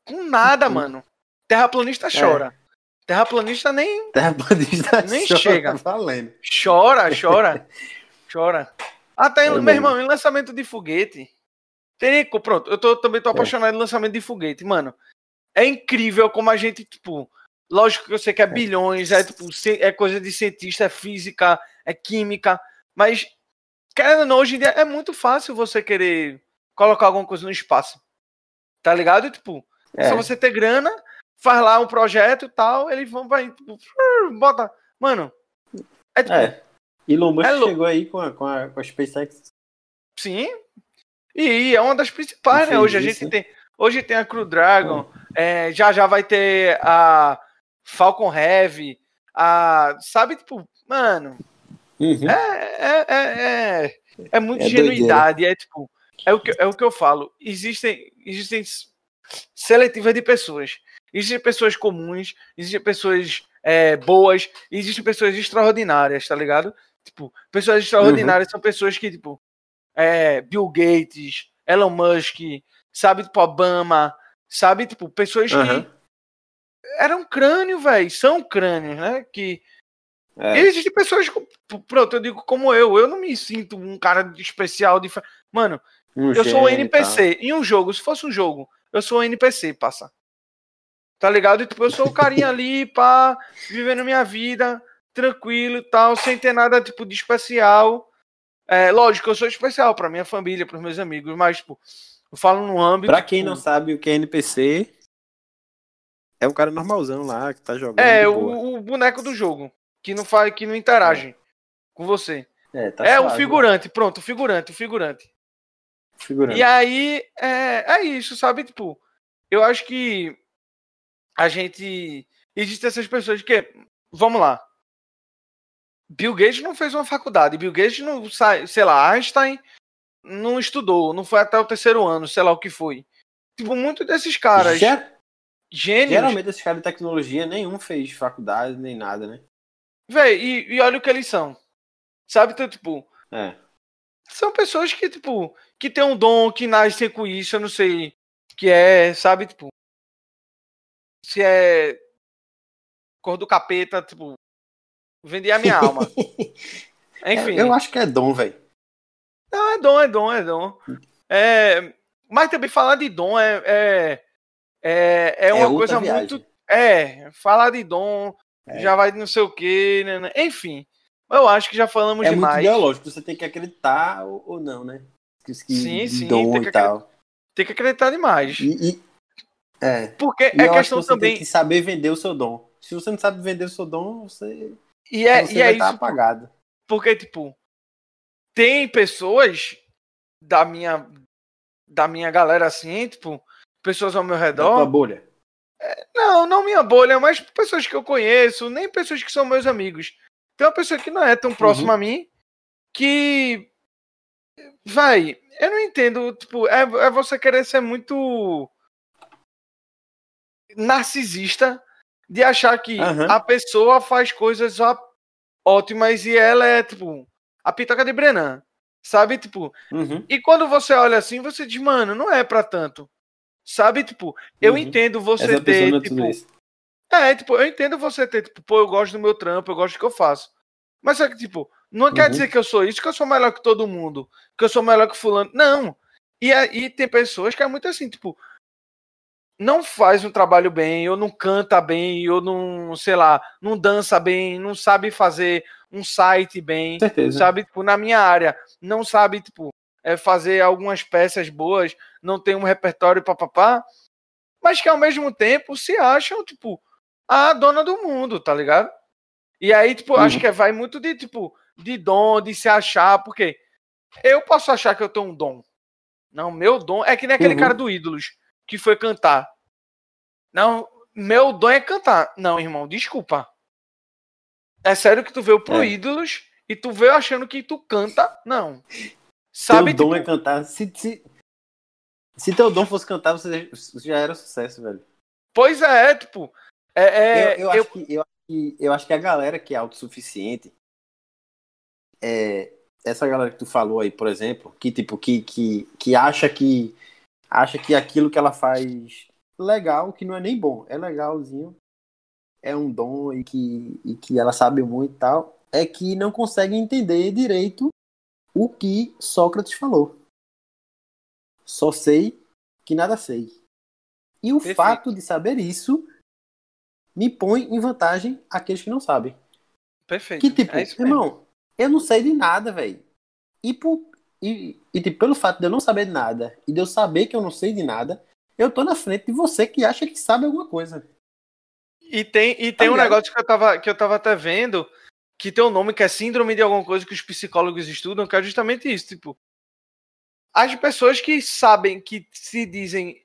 com nada, Uhum. mano. Terraplanista chora. Terraplanista nem terraplanista. Nem chora chega. Valendo. chora, chora, chora. Até, É meu mesmo. irmão, em lançamento de foguete, Tem Pronto, eu tô, também tô apaixonado em lançamento de foguete, mano. É incrível como a gente, tipo. Lógico que eu sei que é bilhões, é, tipo, é coisa de cientista, é física, é química, mas, querendo ou não, hoje em dia é muito fácil você querer colocar alguma coisa no espaço. Tá ligado? Tipo, é É. só você ter grana, faz lá um projeto e tal, eles vão vai, tipo, bota. Mano, é tipo, É. Elon Musk É chegou aí com a, com a, com a SpaceX. Sim. E é uma das principais, né? Hoje a isso, gente tem. Hoje tem a Crew Dragon, é, já já vai ter a Falcon Heavy, a. Sabe, tipo, mano, Uhum. é, é, é, é, é muita É ingenuidade, é tipo. É o, que, é o que eu falo. Existem, existem seletivas de pessoas. Existem pessoas comuns, existem pessoas é, boas, existem pessoas extraordinárias, tá ligado? Tipo, pessoas extraordinárias são pessoas que, tipo, é, Bill Gates, Elon Musk, sabe, tipo, Obama, sabe, tipo, pessoas que Aham. eram crânio, velho, são crânios, né? Que É. existem pessoas, pronto, eu digo como eu, eu não me sinto um cara especial de. Mano, Um eu sou um e. NPC. Em um jogo, se fosse um jogo, eu sou um NPC, passa. Tá ligado? E, tipo, eu sou o carinha ali, pá, vivendo minha vida, tranquilo e tal, sem ter nada, tipo, de especial. É, lógico, eu sou especial pra minha família, pros meus amigos, mas, tipo, eu falo no âmbito. Pra quem não sabe o que é NPC, é um cara normalzão lá que tá jogando. É, o, o boneco do jogo, que não faz, que não interage com você. É, tá é o figurante, pronto, o figurante, o figurante. Figurante. E aí, é, é isso, sabe? Tipo, eu acho que a gente. Existem essas pessoas que. Vamos lá. Bill Gates não fez uma faculdade. Bill Gates não sai, sei lá, Einstein não estudou, não foi até o terceiro ano, sei lá o que foi. Tipo, muitos desses caras, Ger- gênios, Geralmente esses caras de tecnologia, nenhum fez faculdade nem nada, né? véi, e, e olha o que eles são. Sabe? Então, tipo, É. são pessoas que, tipo, que tem um dom, que nascem com isso, eu não sei que é, sabe? Tipo, se é cor do capeta, tipo, vendi a minha alma. Enfim, Eu acho que é dom, velho. Não, é dom, é dom, é dom. É, mas também falar de dom é, é, é, é uma outra coisa viagem. muito. É, falar de dom É. já vai não sei o que, né, né? Enfim. Eu acho que já falamos É muito demais. ideológico, você tem que acreditar ou, ou não, né? Que, que Sim, sim, dom tem que e tal. Tem que acreditar demais. E, e- é. Porque E é que questão você também. tem que saber vender o seu dom. Se você não sabe vender o seu dom, você, E é, você e é vai isso. estar apagado. Porque, tipo, tem pessoas da minha da minha galera assim, tipo, pessoas ao meu Da redor. bolha. Não, não minha bolha, mas pessoas que eu conheço, nem pessoas que são meus amigos. Tem uma pessoa que não é tão próxima a mim que vai, eu não entendo, tipo, é, é você querer ser muito narcisista de achar que Aham. a pessoa faz coisas ótimas e ela é tipo a pitoca de Brenan, sabe? Tipo, Uhum. e quando você olha assim, você diz, mano, não é pra tanto. Sabe? Tipo, eu Uhum. entendo você Essa pessoa ter, é tipo, é, tipo, eu entendo você ter, tipo, pô, eu gosto do meu trampo, eu gosto do que eu faço. Mas só que, tipo, não quer Uhum. dizer que eu sou isso, que eu sou melhor que todo mundo, que eu sou melhor que fulano. Não. E aí tem pessoas que é muito assim, tipo, não faz um trabalho bem, ou não canta bem, ou não, sei lá, não dança bem, não sabe fazer um site bem, certeza. sabe? Tipo, na minha área, não sabe, tipo, é, fazer algumas peças boas, não tem um repertório papapá, mas que ao mesmo tempo se acham, tipo, a dona do mundo, tá ligado? E aí, tipo, Uhum. acho que vai muito de, tipo, de dom, de se achar, porque eu posso achar que eu tenho um dom. Não, meu dom é que nem aquele Uhum. cara do Ídolos, que foi cantar. Não, meu dom é cantar. Não, irmão, desculpa. É sério que tu veio pro É. Ídolos e tu veio achando que tu canta? Não. Sabe, teu dom tipo, é cantar. Se, se, se teu dom fosse cantar, você já, era sucesso, velho. pois é, tipo, é, é, eu, eu, acho que, eu, acho que, eu acho que a galera que é autossuficiente, é, essa galera que tu falou aí, por exemplo, que tipo, que, que, que acha que acha que aquilo que ela faz legal, que não é nem bom, é legalzinho, é um dom e que, e que ela sabe muito e tal, é que não consegue entender direito o que Sócrates falou. só sei que nada sei. E o Perfeito. fato de saber isso me põe em vantagem aqueles que não sabem. Perfeito. Que tipo, é irmão, eu não sei de nada, velho. E, por- e, e tipo, pelo fato de eu não saber de nada e de eu saber que eu não sei de nada, eu tô na frente de você que acha que sabe alguma coisa. E tem, e tem um ligado? negócio que eu, tava, que eu tava até vendo, que tem um nome que é síndrome de alguma coisa que os psicólogos estudam, que é justamente isso, tipo, as pessoas que sabem, que se dizem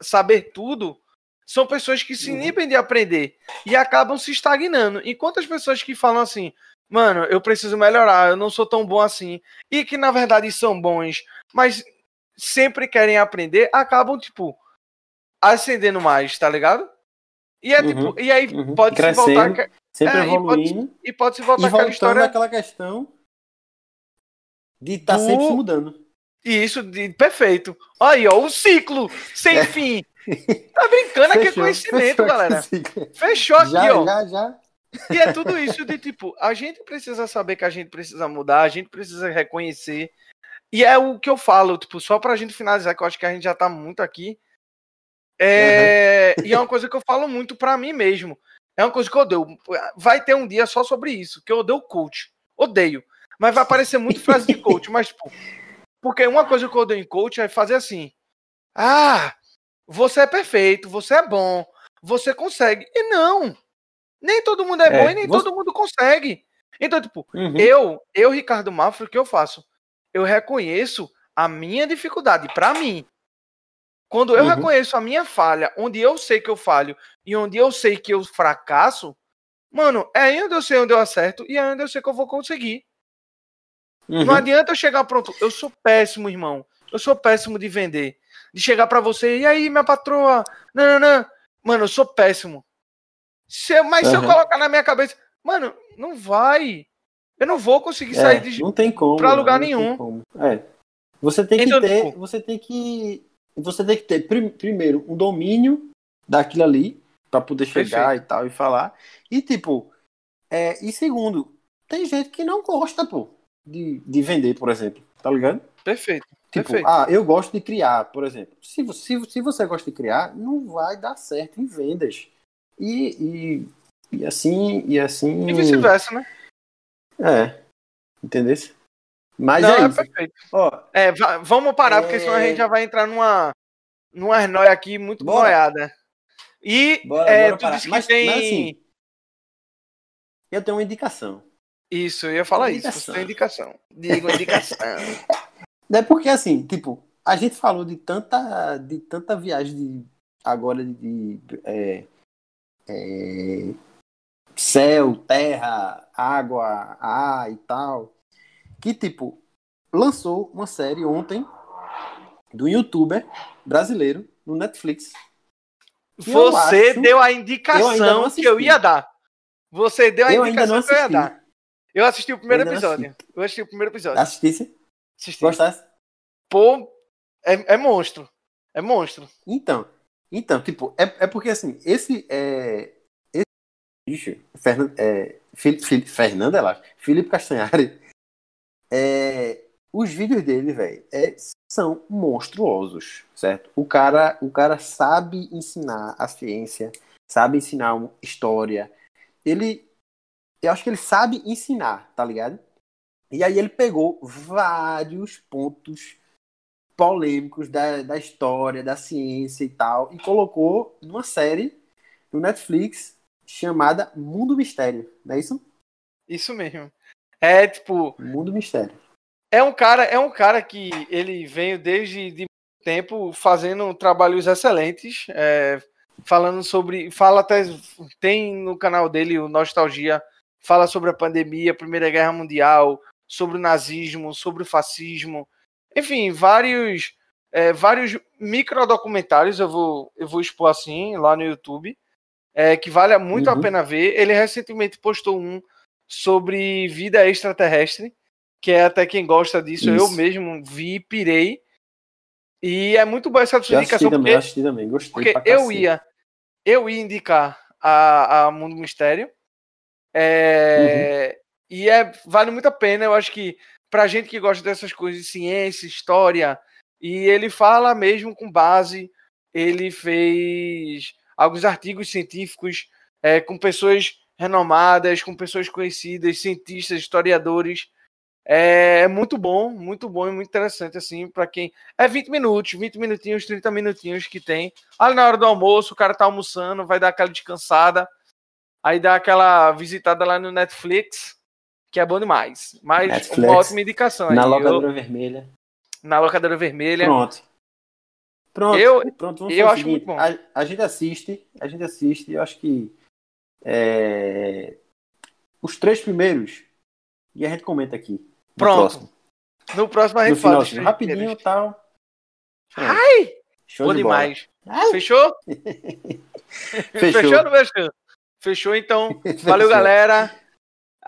saber tudo, são pessoas que se Uhum. inibem de aprender e acabam se estagnando. Enquanto as pessoas que falam assim, mano, eu preciso melhorar, eu não sou tão bom assim, e que na verdade são bons, mas sempre querem aprender, acabam, tipo, ascendendo mais, tá ligado? E é Uhum, tipo, e aí uhum. pode se Crescendo. voltar aque- Sempre É, e pode- evoluindo. e pode se voltar aquela história àquela questão de estar Do- sempre se mudando. e isso de perfeito. Aí, ó, o ciclo sem É. fim. Tá brincando aqui é Fechou, conhecimento, fechou galera. Fechou aqui, Já, ó. já, já. E é tudo isso de tipo, a gente precisa saber que a gente precisa mudar, a gente precisa reconhecer. E é o que eu falo, tipo, só pra gente finalizar, que eu acho que a gente já tá muito aqui. É... E é uma coisa que eu falo muito pra mim mesmo. É uma coisa que eu odeio. Vai ter um dia só sobre isso, que eu odeio coach. Odeio. Mas vai aparecer muito frase de coach, mas, tipo, porque uma coisa que eu odeio em coach é fazer assim. Ah, você é perfeito, você é bom, você consegue. E não. Nem todo mundo é, É, bom e nem você- todo mundo consegue. Então, tipo, Uhum. eu, eu, Ricardo Mafra, o que eu faço? Eu reconheço a minha dificuldade pra mim. Quando eu Uhum. reconheço a minha falha, onde eu sei que eu falho e onde eu sei que eu fracasso, mano, é aí onde eu sei onde eu acerto e é onde eu sei que eu vou conseguir. Uhum. Não adianta eu chegar pronto. Eu sou péssimo, irmão. Eu sou péssimo de vender. De chegar pra você, e aí, minha patroa? Não, não, não. Mano, eu sou péssimo. Se mas se eu colocar na minha cabeça, mano, não vai. Eu não vou conseguir É, sair de. não tem como. pra lugar não tem nenhum. como. É. Você tem que Então, ter, tipo- você tem que, você tem que ter prim- primeiro um domínio daquilo ali pra poder chegar e tal e falar. E tipo, é, e segundo, tem gente que não gosta, pô, de, de vender, por exemplo, tá ligado? Perfeito. Tipo, Perfeito. ah, eu gosto de criar, por exemplo. Se, se, se você gosta de criar, não vai dar certo em vendas. E, e, e assim, e assim. E vice-versa, né? É. Entendeu? Mas não, é é, isso. perfeito. Ó, É, va- vamos parar, porque senão a É. gente já vai entrar numa, numa noia aqui muito Bora. noiada. E bora, é, bora tu disse que Mas, tem. mas assim, eu tenho uma indicação. Isso, eu ia falar isso. Indicação. Você tem indicação. Uma indicação. É porque assim, tipo, a gente falou de tanta, de tanta viagem de agora de, de, é, é, céu, terra, água, ar e tal, que tipo lançou uma série ontem do youtuber brasileiro no Netflix. Você acho- deu a indicação assisti. que eu ia dar. Você deu a Eu indicação que eu ia assisti. dar. Eu assisti o primeiro episódio. Eu assisti o primeiro episódio. Assistisse? Assisti. Gostasse? Pô, é, é monstro. É monstro. Então, então, tipo, é, é porque assim, esse é. Esse bicho, é, Fili- Fili- Fernando, lá, Felipe Castanhari, é, os vídeos dele, velho, é, são monstruosos, certo? O cara, o cara sabe ensinar a ciência, sabe ensinar história. Ele, eu acho que ele sabe ensinar, tá ligado? E aí ele pegou vários pontos polêmicos da, da história, da ciência e tal, e colocou numa série no Netflix chamada Mundo Mistério, não é isso? Isso mesmo. É tipo, Mundo Mistério. é um cara, é um cara que ele veio desde de tempo fazendo trabalhos excelentes, é, falando sobre, fala até tem no canal dele o Nostalgia, fala sobre a pandemia, a Primeira Guerra Mundial, sobre o nazismo, sobre o fascismo, enfim, vários é, vários microdocumentários eu vou eu vou expor assim lá no YouTube, é, que vale muito a Uhum. pena ver. Ele recentemente postou um sobre vida extraterrestre que é até quem gosta disso, eu Isso. mesmo vi e pirei. E é muito boa essa sua Eu indicação, também, porque, eu também, gostei porque eu ia, eu ia indicar a, a Mundo Mistério. É, Uhum. E é, vale muito a pena. Eu acho que pra gente que gosta dessas coisas de ciência, história, E ele fala mesmo com base, ele fez alguns artigos científicos é, com pessoas renomadas, com pessoas conhecidas, cientistas, historiadores. É muito bom, muito bom e muito interessante, assim, para quem. É 20 minutos, 20 minutinhos, 30 minutinhos que tem. Ali na hora do almoço, o cara tá almoçando, vai dar aquela descansada, aí dá aquela visitada lá no Netflix, que é bom demais. Mas Netflix, uma ótima indicação aí. Na Eu- locadora vermelha. na locadora vermelha. Pronto. Pronto, Eu- pronto, vamos eu acho muito bom. A, a gente assiste, a gente assiste, eu acho que é, os três primeiros e a gente comenta aqui. no Pronto. próximo. No próximo a No gente fala. rapidinho e tal. Pronto. Ai! Show Bom de demais. Ai. Fechou? Fechou. Fechou fechou? Fechou, então. Valeu, galera.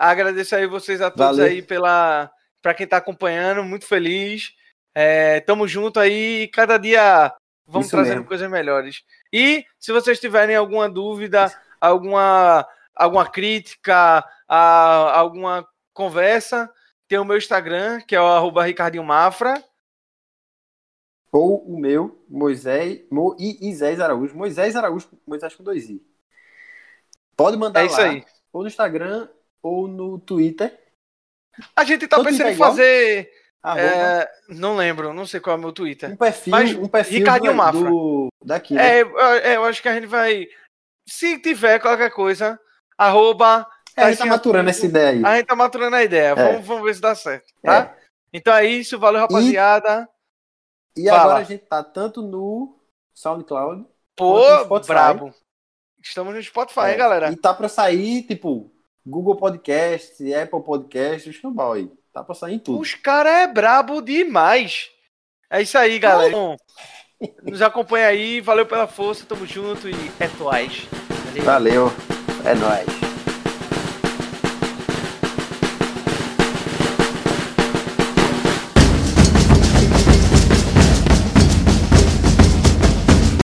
Agradeço aí vocês a todos Valeu. aí pela para quem tá acompanhando, muito feliz. É, tamo junto aí, cada dia vamos Isso trazendo mesmo. coisas melhores. E se vocês tiverem alguma dúvida, alguma alguma crítica, a, alguma conversa, tem o meu Instagram, que é o arroba Ricardinho Mafra. Ou o meu, Moisés, Mo, Isés Araújo. Moisés Araújo, Moisés com dois I. Pode mandar É isso lá, aí. ou no Instagram, ou no Twitter. A gente tá Todo pensando é em igual? fazer. É, não lembro, não sei qual é o meu Twitter. um perfil, mas um perfil Ricardinho do, Mafra. do- daqui, né? É, eu, é, eu acho que a gente vai. Se tiver qualquer coisa, arroba. É, a gente tá maturando essa ideia aí. A gente tá maturando a ideia. Vamos, vamos ver se dá certo, tá? É. Então é isso, valeu, rapaziada. E Fala. agora a gente tá tanto no SoundCloud. Pô, brabo. Estamos no Spotify, é, hein, galera? E tá pra sair, tipo, Google Podcast, Apple Podcast, escambau aí. Tá pra sair em tudo. Os caras é brabo demais. É isso aí, galera. Bom, nos acompanha aí, valeu pela força, tamo junto e é nóis. Valeu. Valeu. É nóis.